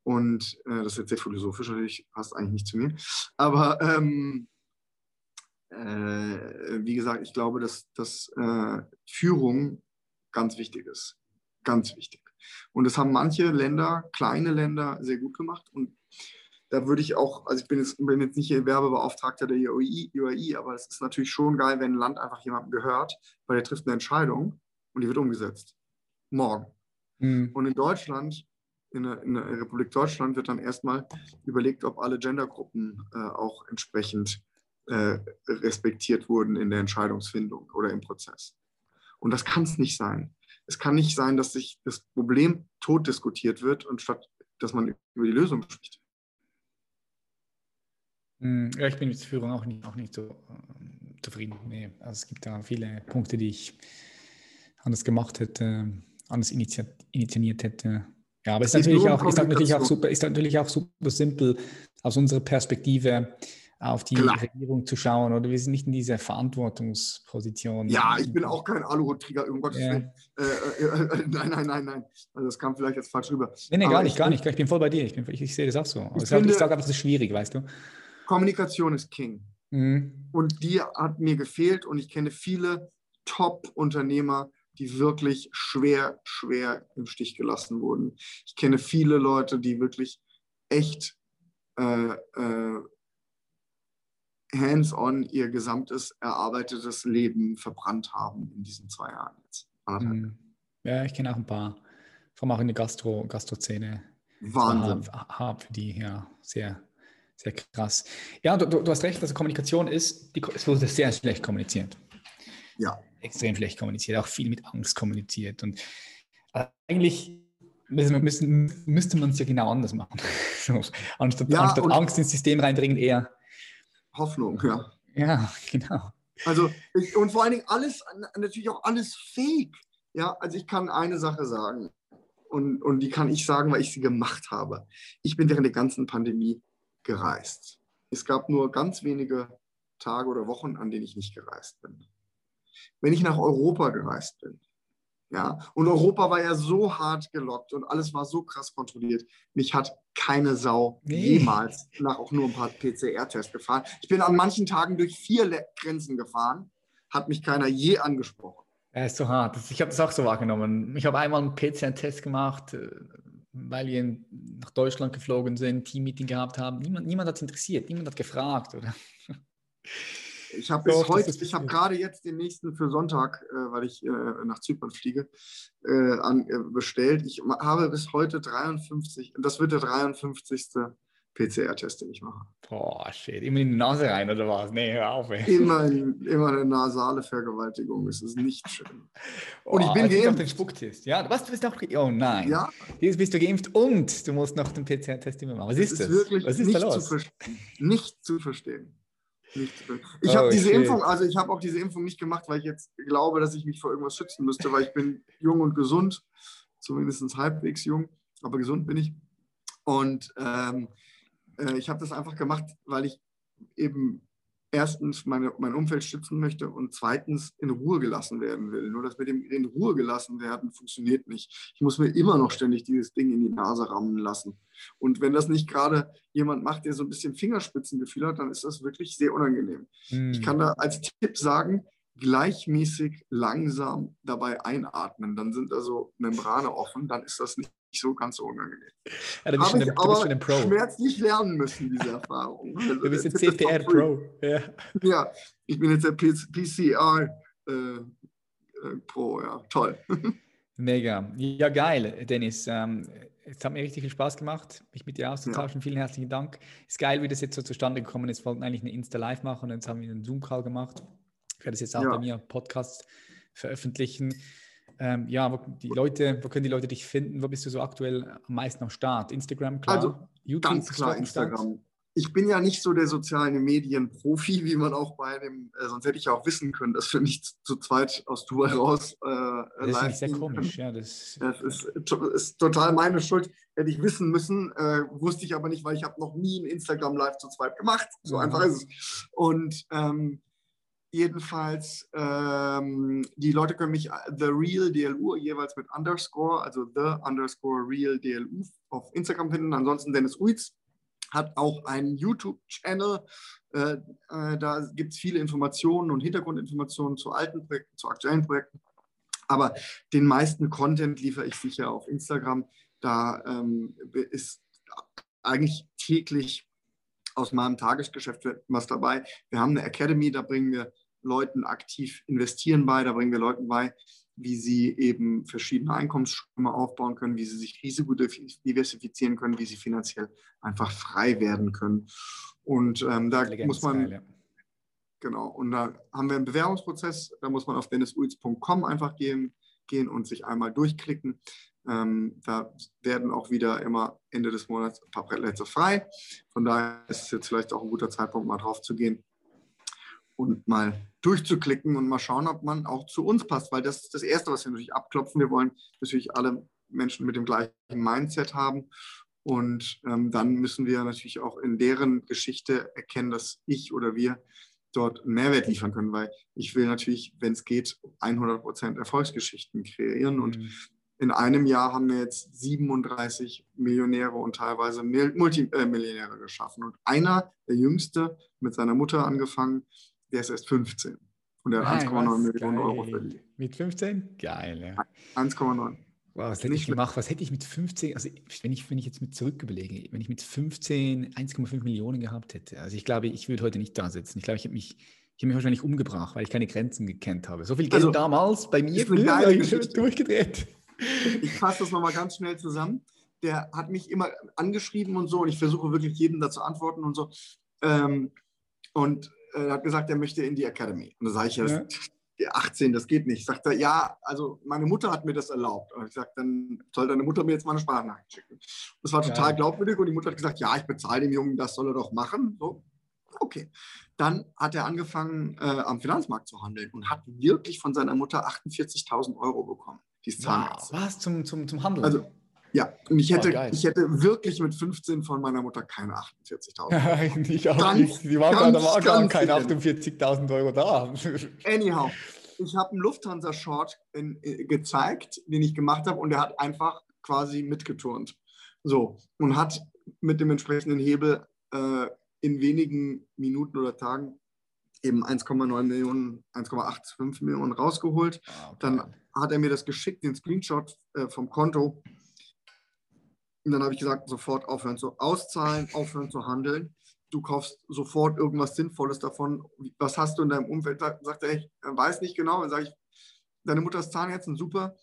Speaker 2: Und das ist jetzt sehr philosophisch, natürlich passt eigentlich nicht zu mir. Aber ähm, wie gesagt, ich glaube, dass, dass Führung ganz wichtig ist. Ganz wichtig. Und das haben manche Länder, kleine Länder, sehr gut gemacht. Und da würde ich auch, also ich bin jetzt, bin jetzt nicht Werbebeauftragter der UAI, UAI, aber es ist natürlich schon geil, wenn ein Land einfach jemandem gehört, weil der trifft eine Entscheidung und die wird umgesetzt. Morgen. Mhm. Und in Deutschland, in der, in der, Republik Deutschland, wird dann erstmal überlegt, ob alle Gendergruppen äh, auch entsprechend äh, respektiert wurden in der Entscheidungsfindung oder im Prozess. Und das kann es nicht sein es kann nicht sein, dass sich das Problem tot diskutiert wird und statt dass man über die Lösung spricht.
Speaker 1: Hm, ja, ich bin mit der Führung auch nicht, auch nicht so äh, zufrieden. Nee, also es gibt da viele Punkte, die ich anders gemacht hätte, anders initiiert, initiiert hätte. Ja, aber es ist natürlich, auch, ist natürlich auch super, ist natürlich auch super simpel aus unserer Perspektive auf die Klar. Regierung zu schauen oder wir sind nicht in dieser Verantwortungsposition.
Speaker 2: Ja, ich bin auch kein Aluhutträger, um Gottes ja. Willen. Äh, äh, äh, [LAUGHS] nein, nein, nein, nein. Also das kam vielleicht jetzt falsch rüber.
Speaker 1: Nee, nee, gar nicht, gar nicht. Ich bin voll bei dir. Ich, bin, ich, ich sehe das auch so. Ich, ich, ich sage einfach, es ist schwierig, weißt du.
Speaker 2: Kommunikation ist King. Mhm. Und die hat mir gefehlt und ich kenne viele Top-Unternehmer, die wirklich schwer, schwer im Stich gelassen wurden. Ich kenne viele Leute, die wirklich echt äh, äh, hands-on ihr gesamtes erarbeitetes Leben verbrannt haben in diesen zwei Jahren jetzt.
Speaker 1: Mhm. Ja, ich kenne auch ein paar, vor allem auch in der Gastro, Gastro-Szene.
Speaker 2: Wahnsinn.
Speaker 1: Hart für die, ja, sehr, sehr krass. Ja, du, du, hast recht, also Kommunikation ist, die, es wurde sehr schlecht kommuniziert.
Speaker 2: Ja.
Speaker 1: Extrem schlecht kommuniziert, auch viel mit Angst kommuniziert. Und eigentlich müssen, müssen, müsste man es ja genau anders machen. [LAUGHS] so, anstatt, ja, anstatt Angst ins System reindringen, eher
Speaker 2: Hoffnung, ja.
Speaker 1: Ja, genau.
Speaker 2: Also, ich, und vor allen Dingen alles, natürlich auch alles fake. Ja, also ich kann eine Sache sagen und, und die kann ich sagen, weil ich sie gemacht habe. Ich bin während der ganzen Pandemie gereist. Es gab nur ganz wenige Tage oder Wochen, an denen ich nicht gereist bin. Wenn ich nach Europa gereist bin, ja, und Europa war ja so hart gelockt und alles war so krass kontrolliert. Mich hat keine Sau nee. jemals nach auch nur ein paar PCR-Tests gefahren. Ich bin an manchen Tagen durch vier Grenzen gefahren, hat mich keiner je angesprochen.
Speaker 1: Er ist so hart. Ich habe das auch so wahrgenommen. Ich habe einmal einen PCR-Test gemacht, äh, weil wir nach Deutschland geflogen sind, Teammeeting gehabt haben. Niemand, niemand hat es interessiert, niemand hat gefragt. Oder?
Speaker 2: Ich habe bis heute, ich habe gerade jetzt den nächsten für Sonntag, äh, weil ich äh, nach Zypern fliege, äh, an, äh, bestellt. Ich habe bis heute 53, das wird der 53. PCR-Test, den ich mache.
Speaker 1: Boah, shit. Immer in die Nase rein oder was? Nee, hör auf,
Speaker 2: ey. Immer, [LAUGHS] immer eine nasale Vergewaltigung. Es ist nicht schön.
Speaker 1: Und ich bin geimpft. den Spucktest. Ja, was, du bist auch Oh nein. Ja. Jetzt bist du geimpft und du musst noch den PCR-Test immer machen. Was ist das?
Speaker 2: Ist wirklich was ist nicht da los? Zu. Nicht zu verstehen. Ich habe oh, diese Impfung, also ich habe auch diese Impfung nicht gemacht, weil ich jetzt glaube, dass ich mich vor irgendwas schützen müsste, weil ich bin jung und gesund, zumindest halbwegs jung, aber gesund bin ich. Und ähm, äh, ich habe das einfach gemacht, weil ich eben erstens meine, mein Umfeld schützen möchte und zweitens in Ruhe gelassen werden will. Nur das mit dem in Ruhe gelassen werden funktioniert nicht. Ich muss mir immer noch ständig dieses Ding in die Nase rammen lassen. Und wenn das nicht gerade jemand macht, der so ein bisschen Fingerspitzengefühl hat, dann ist das wirklich sehr unangenehm. Hm. Ich kann da als Tipp sagen, gleichmäßig langsam dabei einatmen. Dann sind also Membrane offen, dann ist das nicht so ganz so unangenehm. Ja, du bist schon, ich aber ein Pro. schmerzlich lernen müssen, diese Erfahrung. [LAUGHS]
Speaker 1: Also, du bist jetzt CPR Pro.
Speaker 2: Ja. ja, ich bin jetzt der PCR äh, äh, Pro, ja, toll. [LAUGHS]
Speaker 1: Mega. Ja, geil, Dennis. Ähm, es hat mir richtig viel Spaß gemacht, mich mit dir auszutauschen. Ja. Vielen herzlichen Dank. Ist geil, wie das jetzt so zustande gekommen ist. Wir wollten eigentlich eine Insta-Live machen und jetzt haben wir einen Zoom-Call gemacht. Ich werde es jetzt auch ja. bei mir Podcast veröffentlichen. Ähm, ja, wo, die Leute, wo können die Leute dich finden? Wo bist du so aktuell am meisten am Start? Instagram, klar?
Speaker 2: Also, YouTube ganz klar Instagram. Ich bin ja nicht so der sozialen Medien-Profi, wie man auch bei dem, äh, sonst hätte ich ja auch wissen können, dass wir nicht zu zweit aus Dubai raus äh,
Speaker 1: Das ist sehr komisch, ja. Das,
Speaker 2: das ist, ist, total meine Schuld. Hätte ich wissen müssen, äh, wusste ich aber nicht, weil ich habe noch nie ein Instagram Live zu zweit gemacht. So mhm. einfach ist es. Und ähm, Jedenfalls, ähm, die Leute können mich äh, The Real DLU jeweils mit Underscore, also The Underscore Real DLU auf Instagram finden. Ansonsten Dennis Uitz hat auch einen YouTube-Channel. Äh, äh, da gibt es viele Informationen und Hintergrundinformationen zu alten Projekten, zu aktuellen Projekten. Aber den meisten Content liefere ich sicher auf Instagram. Da ähm, ist eigentlich täglich aus meinem Tagesgeschäft was dabei. Wir haben eine Academy, da bringen wir Leuten aktiv investieren bei, da bringen wir Leuten bei, wie sie eben verschiedene Einkommensströme aufbauen können, wie sie sich Risiko diversifizieren können, wie sie finanziell einfach frei werden können. Und ähm, da Intelligenz muss man, geil, ja. genau, und da haben wir einen Bewerbungsprozess, da muss man auf dennisulz.com einfach gehen, gehen und sich einmal durchklicken. Ähm, da werden auch wieder immer Ende des Monats ein paar Plätze frei. Von daher ist es jetzt vielleicht auch ein guter Zeitpunkt, mal drauf zu gehen und mal durchzuklicken und mal schauen, ob man auch zu uns passt, weil das ist das Erste, was wir natürlich abklopfen. Wir wollen natürlich alle Menschen mit dem gleichen Mindset haben und ähm, dann müssen wir natürlich auch in deren Geschichte erkennen, dass ich oder wir dort einen Mehrwert liefern können, weil ich will natürlich, wenn es geht, 100% Erfolgsgeschichten kreieren und mhm in einem Jahr haben wir jetzt 37 Millionäre und teilweise Multimillionäre geschaffen. Und einer, der Jüngste, mit seiner Mutter angefangen, der ist erst 15. Und der hat 1,9 Millionen Geil. Euro verdient.
Speaker 1: Mit 15? Geil,
Speaker 2: ja. 1,9.
Speaker 1: Wow, was hätte Nicht ich gemacht? Was hätte ich mit 15, also wenn ich, wenn ich jetzt mit zurück überlege, wenn ich mit 15 1,5 Millionen gehabt hätte, also ich glaube, ich würde heute nicht da sitzen. Ich glaube, ich habe mich, ich habe mich wahrscheinlich umgebracht, weil ich keine Grenzen gekannt habe. So viel Geld also, damals bei mir früher, [LAUGHS] ich durchgedreht.
Speaker 2: Ich fasse das nochmal ganz schnell zusammen. Der hat mich immer angeschrieben und so und ich versuche wirklich jedem da zu antworten und so. Ähm, und äh, er hat gesagt, er möchte in die Academy. Und da sage ich, ja, ja. 18, das geht nicht. Sagt er, ja, also meine Mutter hat mir das erlaubt. Und ich sage, dann soll deine Mutter mir jetzt mal eine Sprachnachricht schicken. Das war total ja. glaubwürdig und die Mutter hat gesagt, ja, ich bezahle dem Jungen, das soll er doch machen. So, okay. Dann hat er angefangen, äh, am Finanzmarkt zu handeln und hat wirklich von seiner Mutter 48.000 Euro bekommen. Die ist
Speaker 1: wow, was zum, zum, zum Handeln?
Speaker 2: Also ja, und ich hätte, oh, ich hätte wirklich mit 15 von meiner Mutter keine 48.000. [LAUGHS]
Speaker 1: ich auch ganz, nicht. Die war ganz, da gar keine 48.000 Euro da. [LAUGHS]
Speaker 2: Anyhow, ich habe einen Lufthansa-Short äh, gezeigt, den ich gemacht habe, und er hat einfach quasi mitgeturnt. So, und hat mit dem entsprechenden Hebel äh, in wenigen Minuten oder Tagen eben 1,9 Millionen, 1,85 Millionen rausgeholt. Oh, Dann hat er mir das geschickt, den Screenshot äh, vom Konto. Und dann habe ich gesagt, sofort aufhören zu auszahlen, aufhören zu handeln. Du kaufst sofort irgendwas Sinnvolles davon. Was hast du in deinem Umfeld? Sagt er, ich weiß nicht genau. Dann sage ich, deine Mutter ist Zahnärztin, super.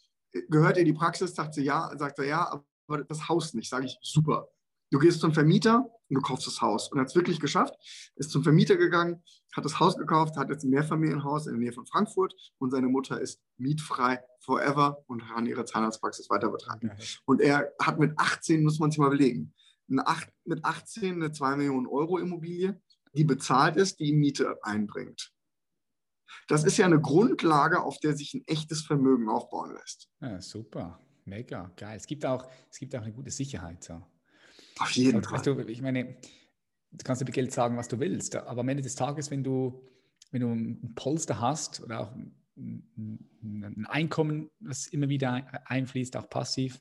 Speaker 2: Gehört ihr die Praxis? Sagt sie ja. Sagt er ja, aber das Haus nicht. Sage ich, super. Du gehst zum Vermieter und du kaufst das Haus. Und er hat es wirklich geschafft, ist zum Vermieter gegangen, hat das Haus gekauft, hat jetzt ein Mehrfamilienhaus in der Nähe von Frankfurt und seine Mutter ist mietfrei forever und kann ihre Zahnarztpraxis weiter betreiben. Okay. Und er hat mit 18, muss man sich mal belegen, mit 18 eine 2 Millionen Euro Immobilie, die bezahlt ist, die Miete einbringt. Das ist ja eine Grundlage, auf der sich ein echtes Vermögen aufbauen lässt.
Speaker 1: Ja, super, mega, geil. Es gibt auch, es gibt auch eine gute Sicherheit. So.
Speaker 2: Auf jeden
Speaker 1: Fall. Weißt du, ich meine, du kannst über Geld sagen, was du willst, aber am Ende des Tages, wenn du, wenn du ein Polster hast oder auch ein Einkommen, das immer wieder einfließt, auch passiv,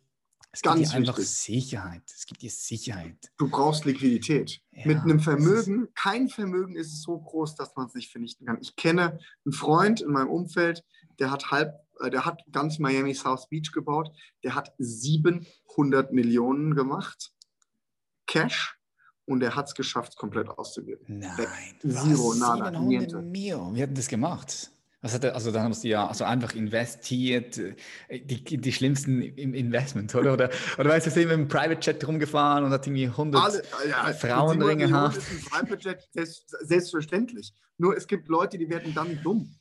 Speaker 1: es Ganz gibt dir einfach wichtig. Sicherheit. Es gibt dir Sicherheit.
Speaker 2: Du brauchst Liquidität. Ja, Mit einem Vermögen, kein Vermögen ist so groß, dass man es nicht vernichten kann. Ich kenne einen Freund in meinem Umfeld, der hat halb, äh, der hat ganz Miami South Beach gebaut. Der hat 700 Millionen gemacht. Cash. Und er hat es geschafft, komplett auszugeben.
Speaker 1: Nein. Zero, nada, 700 Mio. Wir hatten das gemacht. Was hat er, also da haben sie ja also einfach investiert, äh, die, die schlimmsten Investments, oder? Oder, oder weißt du, sind mit einem Private Jet rumgefahren und hat irgendwie 100 Alle, ja, Frauenringe gehabt.
Speaker 2: Private Jet, selbstverständlich. Nur es gibt Leute, die werden dann dumm.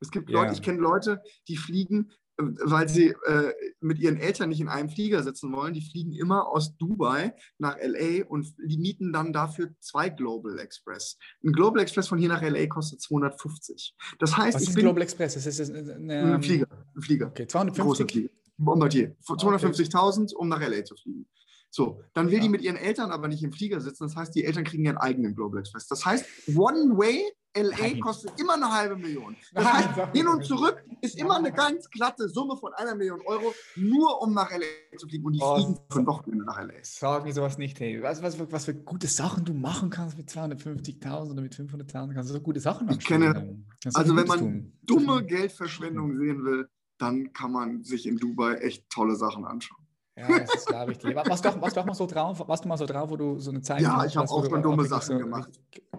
Speaker 2: Es gibt Leute, ja. ich kenne Leute, die fliegen weil sie äh, mit ihren Eltern nicht in einem Flieger sitzen wollen. Die fliegen immer aus Dubai nach LA und die mieten dann dafür zwei Global Express. Ein Global Express von hier nach LA kostet 250. Das heißt,
Speaker 1: Was
Speaker 2: ich
Speaker 1: ist ein Global Express? Das ist eine,
Speaker 2: eine, ein Flieger. Ein Flieger.
Speaker 1: Okay, 250. Flieger.
Speaker 2: Bombardier. 250.000, um nach LA zu fliegen. So, dann will ja. die mit ihren Eltern aber nicht im Flieger sitzen. Das heißt, die Eltern kriegen ihren eigenen Global Express. Das heißt, One Way LA kostet immer eine halbe Million. Das Nein, heißt, hin und zurück ist immer eine ganz glatte Summe von einer Million Euro, nur um nach LA zu fliegen. Und die oh, fliegen von Wochenende nach LA.
Speaker 1: Sag mir sowas nicht, hey. Weißt du, was, was, für gute Sachen du machen kannst mit 250.000 oder mit 500.000? Kannst du so gute Sachen machen?
Speaker 2: Ich kenne, also wenn man tun. dumme Geldverschwendung sehen will, dann kann man sich in Dubai echt tolle Sachen anschauen.
Speaker 1: Ja, das ist glaube ich. Warst du, warst du auch mal so drauf, warst du mal so drauf, wo du so eine Zeit
Speaker 2: Ja, ich habe auch schon dumme Sachen so, gemacht.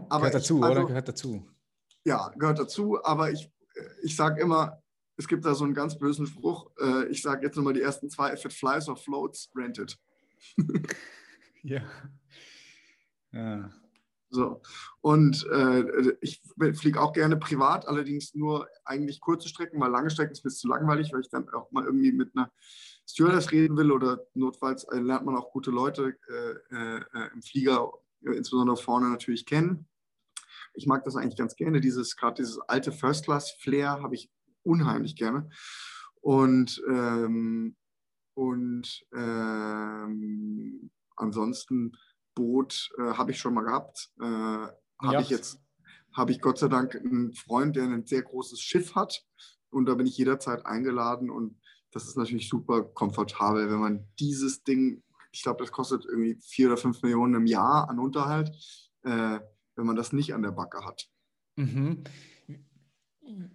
Speaker 1: Aber gehört dazu, ich, also, oder? Gehört dazu.
Speaker 2: Ja, gehört dazu, aber ich, ich sage immer, es gibt da so einen ganz bösen Spruch. Äh, ich sage jetzt nochmal die ersten zwei, if it flies or floats, rented. [LAUGHS]
Speaker 1: ja. Ja.
Speaker 2: So. Und äh, ich fliege auch gerne privat, allerdings nur eigentlich kurze Strecken, weil lange Strecken ist mir zu langweilig, weil ich dann auch mal irgendwie mit einer Stewardess reden will oder notfalls äh, lernt man auch gute Leute äh, äh, im Flieger, äh, insbesondere vorne natürlich kennen. Ich mag das eigentlich ganz gerne, dieses gerade dieses alte First Class Flair habe ich unheimlich gerne. Und, ähm, und ähm, ansonsten Boot äh, habe ich schon mal gehabt. Habe ja. ich jetzt, habe ich Gott sei Dank einen Freund, der ein sehr großes Schiff hat. Und da bin ich jederzeit eingeladen und das ist natürlich super komfortabel, wenn man dieses Ding, ich glaube, das kostet irgendwie vier oder fünf Millionen im Jahr an Unterhalt, äh, wenn man das nicht an der Backe hat.
Speaker 1: Mhm.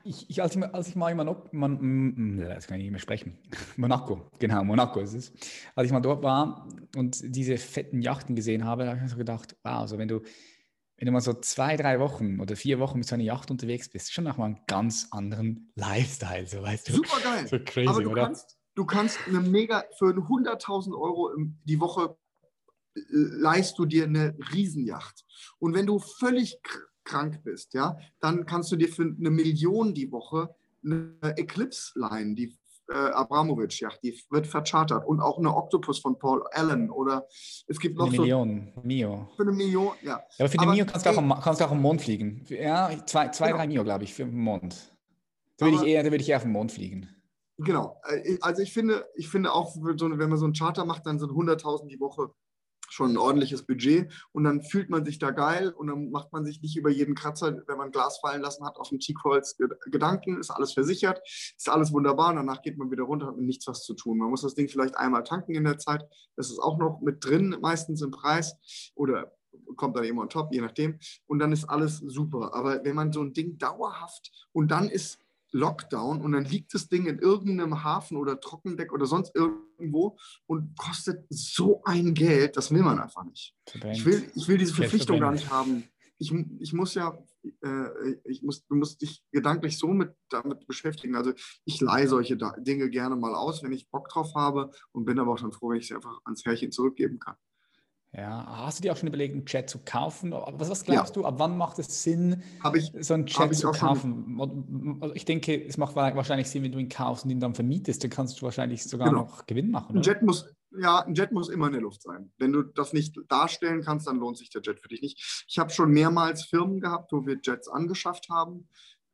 Speaker 1: Ich, ich, als, ich, als ich mal in Monaco, man, das kann ich nicht mehr sprechen, [LAUGHS] Monaco, genau, Monaco ist es. Als ich mal dort war und diese fetten Yachten gesehen habe, habe ich mir so gedacht, wow, also wenn du wenn du mal so zwei, drei Wochen oder vier Wochen mit so einer Yacht unterwegs bist, schon nochmal einen ganz anderen Lifestyle, so weißt du.
Speaker 2: Super geil. So crazy, Aber du oder? Kannst, du kannst eine mega, für 100.000 Euro die Woche äh, leist du dir eine Riesenjacht. Und wenn du völlig krank bist, ja, dann kannst du dir für eine Million die Woche eine Eclipse leihen, die äh, Abramovic, ja, die wird verchartert. Und auch eine Octopus von Paul Allen oder es gibt noch
Speaker 1: eine
Speaker 2: so.
Speaker 1: Million, Mio.
Speaker 2: Für eine Million, ja.
Speaker 1: ja aber für die Mio kannst, ey, du auch, kannst du auch am Mond fliegen. Ja, zwei, zwei genau. drei Mio, glaube ich, für den Mond. Da würde ich, eher, ich eher auf den Mond fliegen.
Speaker 2: Genau. Äh, also ich finde, ich finde auch, wenn man so einen Charter macht, dann sind 100.000 die Woche schon ein ordentliches Budget und dann fühlt man sich da geil und dann macht man sich nicht über jeden Kratzer, wenn man Glas fallen lassen hat, auf dem T-Calls Gedanken, ist alles versichert, ist alles wunderbar und danach geht man wieder runter, hat mit nichts was zu tun. Man muss das Ding vielleicht einmal tanken in der Zeit, das ist auch noch mit drin, meistens im Preis oder kommt dann eben on top, je nachdem und dann ist alles super. Aber wenn man so ein Ding dauerhaft und dann ist Lockdown und dann liegt das Ding in irgendeinem Hafen oder Trockendeck oder sonst irgendwo und kostet so ein Geld, das will man einfach nicht. Ich will, ich will diese Verpflichtung gar nicht haben. Ich, ich muss ja, äh, ich muss, du musst dich gedanklich so mit, damit beschäftigen. Also ich leihe solche Dinge gerne mal aus, wenn ich Bock drauf habe und bin aber auch schon froh, wenn ich sie einfach ans Herrchen zurückgeben kann.
Speaker 1: Ja, hast du dir auch schon überlegt, einen Chat zu kaufen? Was, was glaubst ja. du, ab wann macht es Sinn,
Speaker 2: ich,
Speaker 1: so einen Chat zu kaufen? Also ich denke, es macht wahrscheinlich Sinn, wenn du ihn kaufst und ihn dann vermietest, dann kannst du wahrscheinlich sogar genau. noch Gewinn machen.
Speaker 2: Ein Jet, muss, ja, ein Jet muss immer in der Luft sein. Wenn du das nicht darstellen kannst, dann lohnt sich der Jet für dich nicht. Ich habe schon mehrmals Firmen gehabt, wo wir Jets angeschafft haben.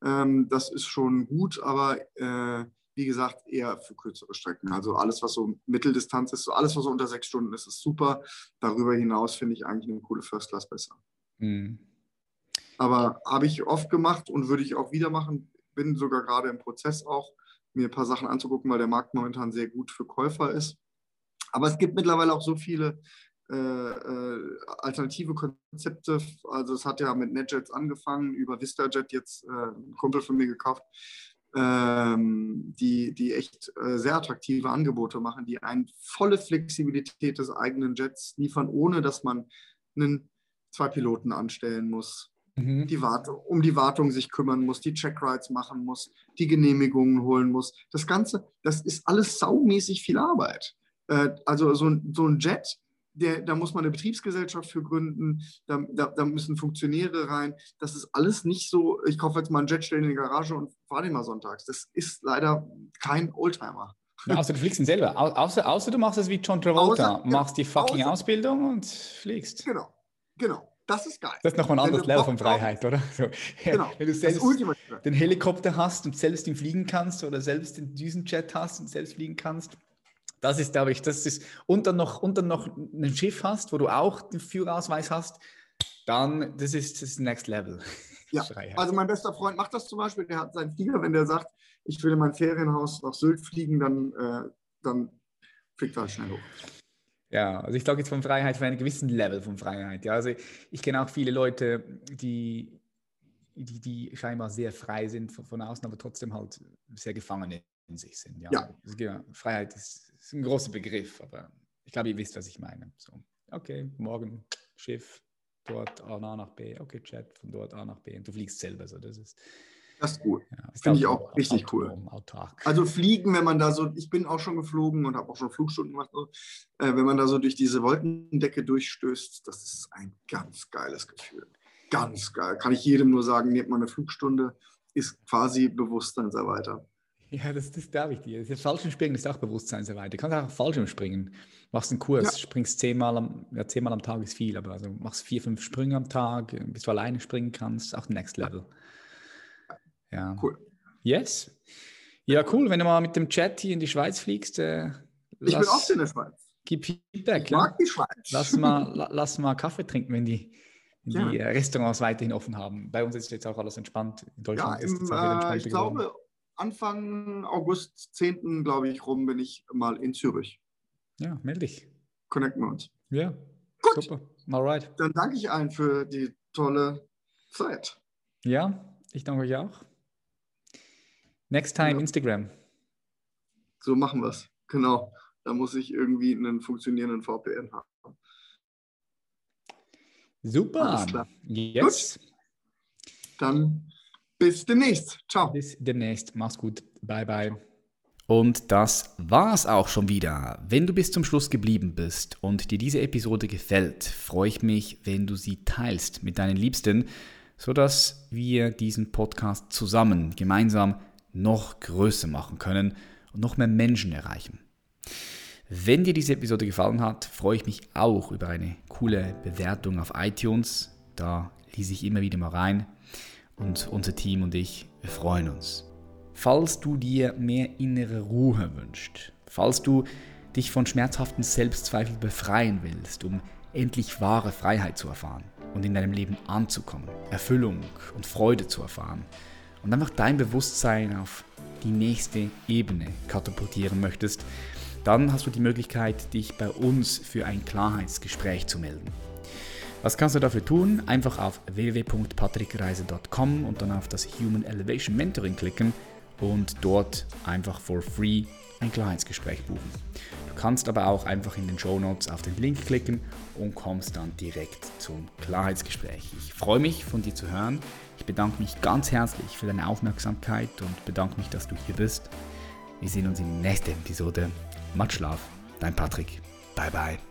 Speaker 2: Ähm, das ist schon gut, aber äh, wie gesagt, eher für kürzere Strecken. Also alles, was so Mitteldistanz ist, so alles, was so unter sechs Stunden ist, ist super. Darüber hinaus finde ich eigentlich eine coole First Class besser. Mhm. Aber habe ich oft gemacht und würde ich auch wieder machen. Bin sogar gerade im Prozess auch, mir ein paar Sachen anzugucken, weil der Markt momentan sehr gut für Käufer ist. Aber es gibt mittlerweile auch so viele äh, äh, alternative Konzepte. Also es hat ja mit NetJets angefangen, über VistaJet jetzt äh, ein Kumpel von mir gekauft, ähm, die, die echt äh, sehr attraktive Angebote machen, die eine volle Flexibilität des eigenen Jets liefern, ohne dass man einen, zwei Piloten anstellen muss. Mhm. Die Wartung, um die Wartung sich kümmern muss, die Checkrides machen muss, die Genehmigungen holen muss. Das Ganze, das ist alles saumäßig viel Arbeit. Äh, also so, so ein Jet, der, da muss man eine Betriebsgesellschaft für gründen, da, da, da, müssen Funktionäre rein. Das ist alles nicht so, ich kaufe jetzt mal einen Jet, stelle in die Garage und fahre den mal sonntags. Das ist leider kein Oldtimer.
Speaker 1: Ja, außer du fliegst ihn selber. Außer, außer du machst es wie John Travolta, außer, machst die fucking außer, Ausbildung und fliegst.
Speaker 2: Genau, genau. Das ist geil.
Speaker 1: Das ist nochmal ein anderes Level von Freiheit, oder? So. Genau. Wenn du selbst den Helikopter hast und selbst ihn fliegen kannst oder selbst den Düsenjet hast und selbst fliegen kannst, das ist, glaube ich, das ist, und dann noch, und dann noch ein Schiff hast, wo du auch den Führerausweis hast, dann, das ist das Next Level.
Speaker 2: Ja, [LAUGHS] also mein bester Freund macht das zum Beispiel, der hat seinen Flieger, wenn der sagt, ich will in mein Ferienhaus nach Sylt fliegen, dann, äh, dann fliegt er schnell hoch.
Speaker 1: Ja, also ich sage jetzt von Freiheit für einen gewissen Level von Freiheit. Ja, also ich kenne auch viele Leute, die, die, die scheinbar sehr frei sind von, von außen, aber trotzdem halt sehr gefangen in sich sind. Ja, ja. Also, Freiheit ist ist ein großer Begriff, aber ich glaube, ihr wisst, was ich meine. So, okay, morgen Schiff, dort A nach B, okay, Chat, von dort A nach B und du fliegst selber. So, das ist,
Speaker 2: das ist gut. Ja, Finde ich auch richtig autonom, cool. Autark. Also fliegen, wenn man da so, ich bin auch schon geflogen und habe auch schon Flugstunden gemacht, so, äh, wenn man da so durch diese Wolkendecke durchstößt, das ist ein ganz geiles Gefühl. Ganz geil. Kann ich jedem nur sagen, nehmt mal eine Flugstunde, ist quasi Bewusstseinserweiter. [LAUGHS]
Speaker 1: Ja, das, das darf ich dir. Das Fallschirmspringen ist auch Bewusstseinsarbeit. Du kannst auch Fallschirm springen. Machst einen Kurs, ja. springst zehnmal am, ja, zehnmal am Tag ist viel, aber also machst vier, fünf Sprünge am Tag, bis du alleine springen kannst, auch Next Level. Ja. Cool. Yes. Ja, cool. Wenn du mal mit dem Chat hier in die Schweiz fliegst. Äh,
Speaker 2: ich lass, bin oft in der Schweiz.
Speaker 1: Gib Feedback.
Speaker 2: Ich mag ja. die Schweiz.
Speaker 1: Lass mal, lass mal Kaffee trinken, wenn die, wenn die ja. Restaurants weiterhin offen haben. Bei uns ist jetzt auch alles entspannt.
Speaker 2: In Deutschland ja, im, ist es auch wieder entspannt. Äh, ich geworden. glaube, Anfang August, 10. glaube ich, rum, bin ich mal in Zürich.
Speaker 1: Ja, melde dich.
Speaker 2: Connecten wir uns.
Speaker 1: Ja,
Speaker 2: Gut. super. Alright. Dann danke ich allen für die tolle Zeit.
Speaker 1: Ja, ich danke euch auch. Next time ja. Instagram.
Speaker 2: So machen wir es. Genau. Da muss ich irgendwie einen funktionierenden VPN haben.
Speaker 1: Super. Yes.
Speaker 2: Gut. Dann bis demnächst. Ciao.
Speaker 1: Bis demnächst. Mach's gut. Bye, bye. Und das war's auch schon wieder. Wenn du bis zum Schluss geblieben bist und dir diese Episode gefällt, freue ich mich, wenn du sie teilst mit deinen Liebsten, sodass wir diesen Podcast zusammen, gemeinsam noch größer machen können und noch mehr Menschen erreichen. Wenn dir diese Episode gefallen hat, freue ich mich auch über eine coole Bewertung auf iTunes. Da lese ich immer wieder mal rein und unser Team und ich, wir freuen uns. Falls du dir mehr innere Ruhe wünschst, falls du dich von schmerzhaften Selbstzweifeln befreien willst, um endlich wahre Freiheit zu erfahren und in deinem Leben anzukommen, Erfüllung und Freude zu erfahren und einfach dein Bewusstsein auf die nächste Ebene katapultieren möchtest, dann hast du die Möglichkeit, dich bei uns für ein Klarheitsgespräch zu melden. Was kannst du dafür tun? Einfach auf www.patrickreise.com und dann auf das Human Elevation Mentoring klicken und dort einfach for free ein Klarheitsgespräch buchen. Du kannst aber auch einfach in den Show Notes auf den Link klicken und kommst dann direkt zum Klarheitsgespräch. Ich freue mich, von dir zu hören. Ich bedanke mich ganz herzlich für deine Aufmerksamkeit und bedanke mich, dass du hier bist. Wir sehen uns in der nächsten Episode. Matt Schlaf, dein Patrick. Bye bye.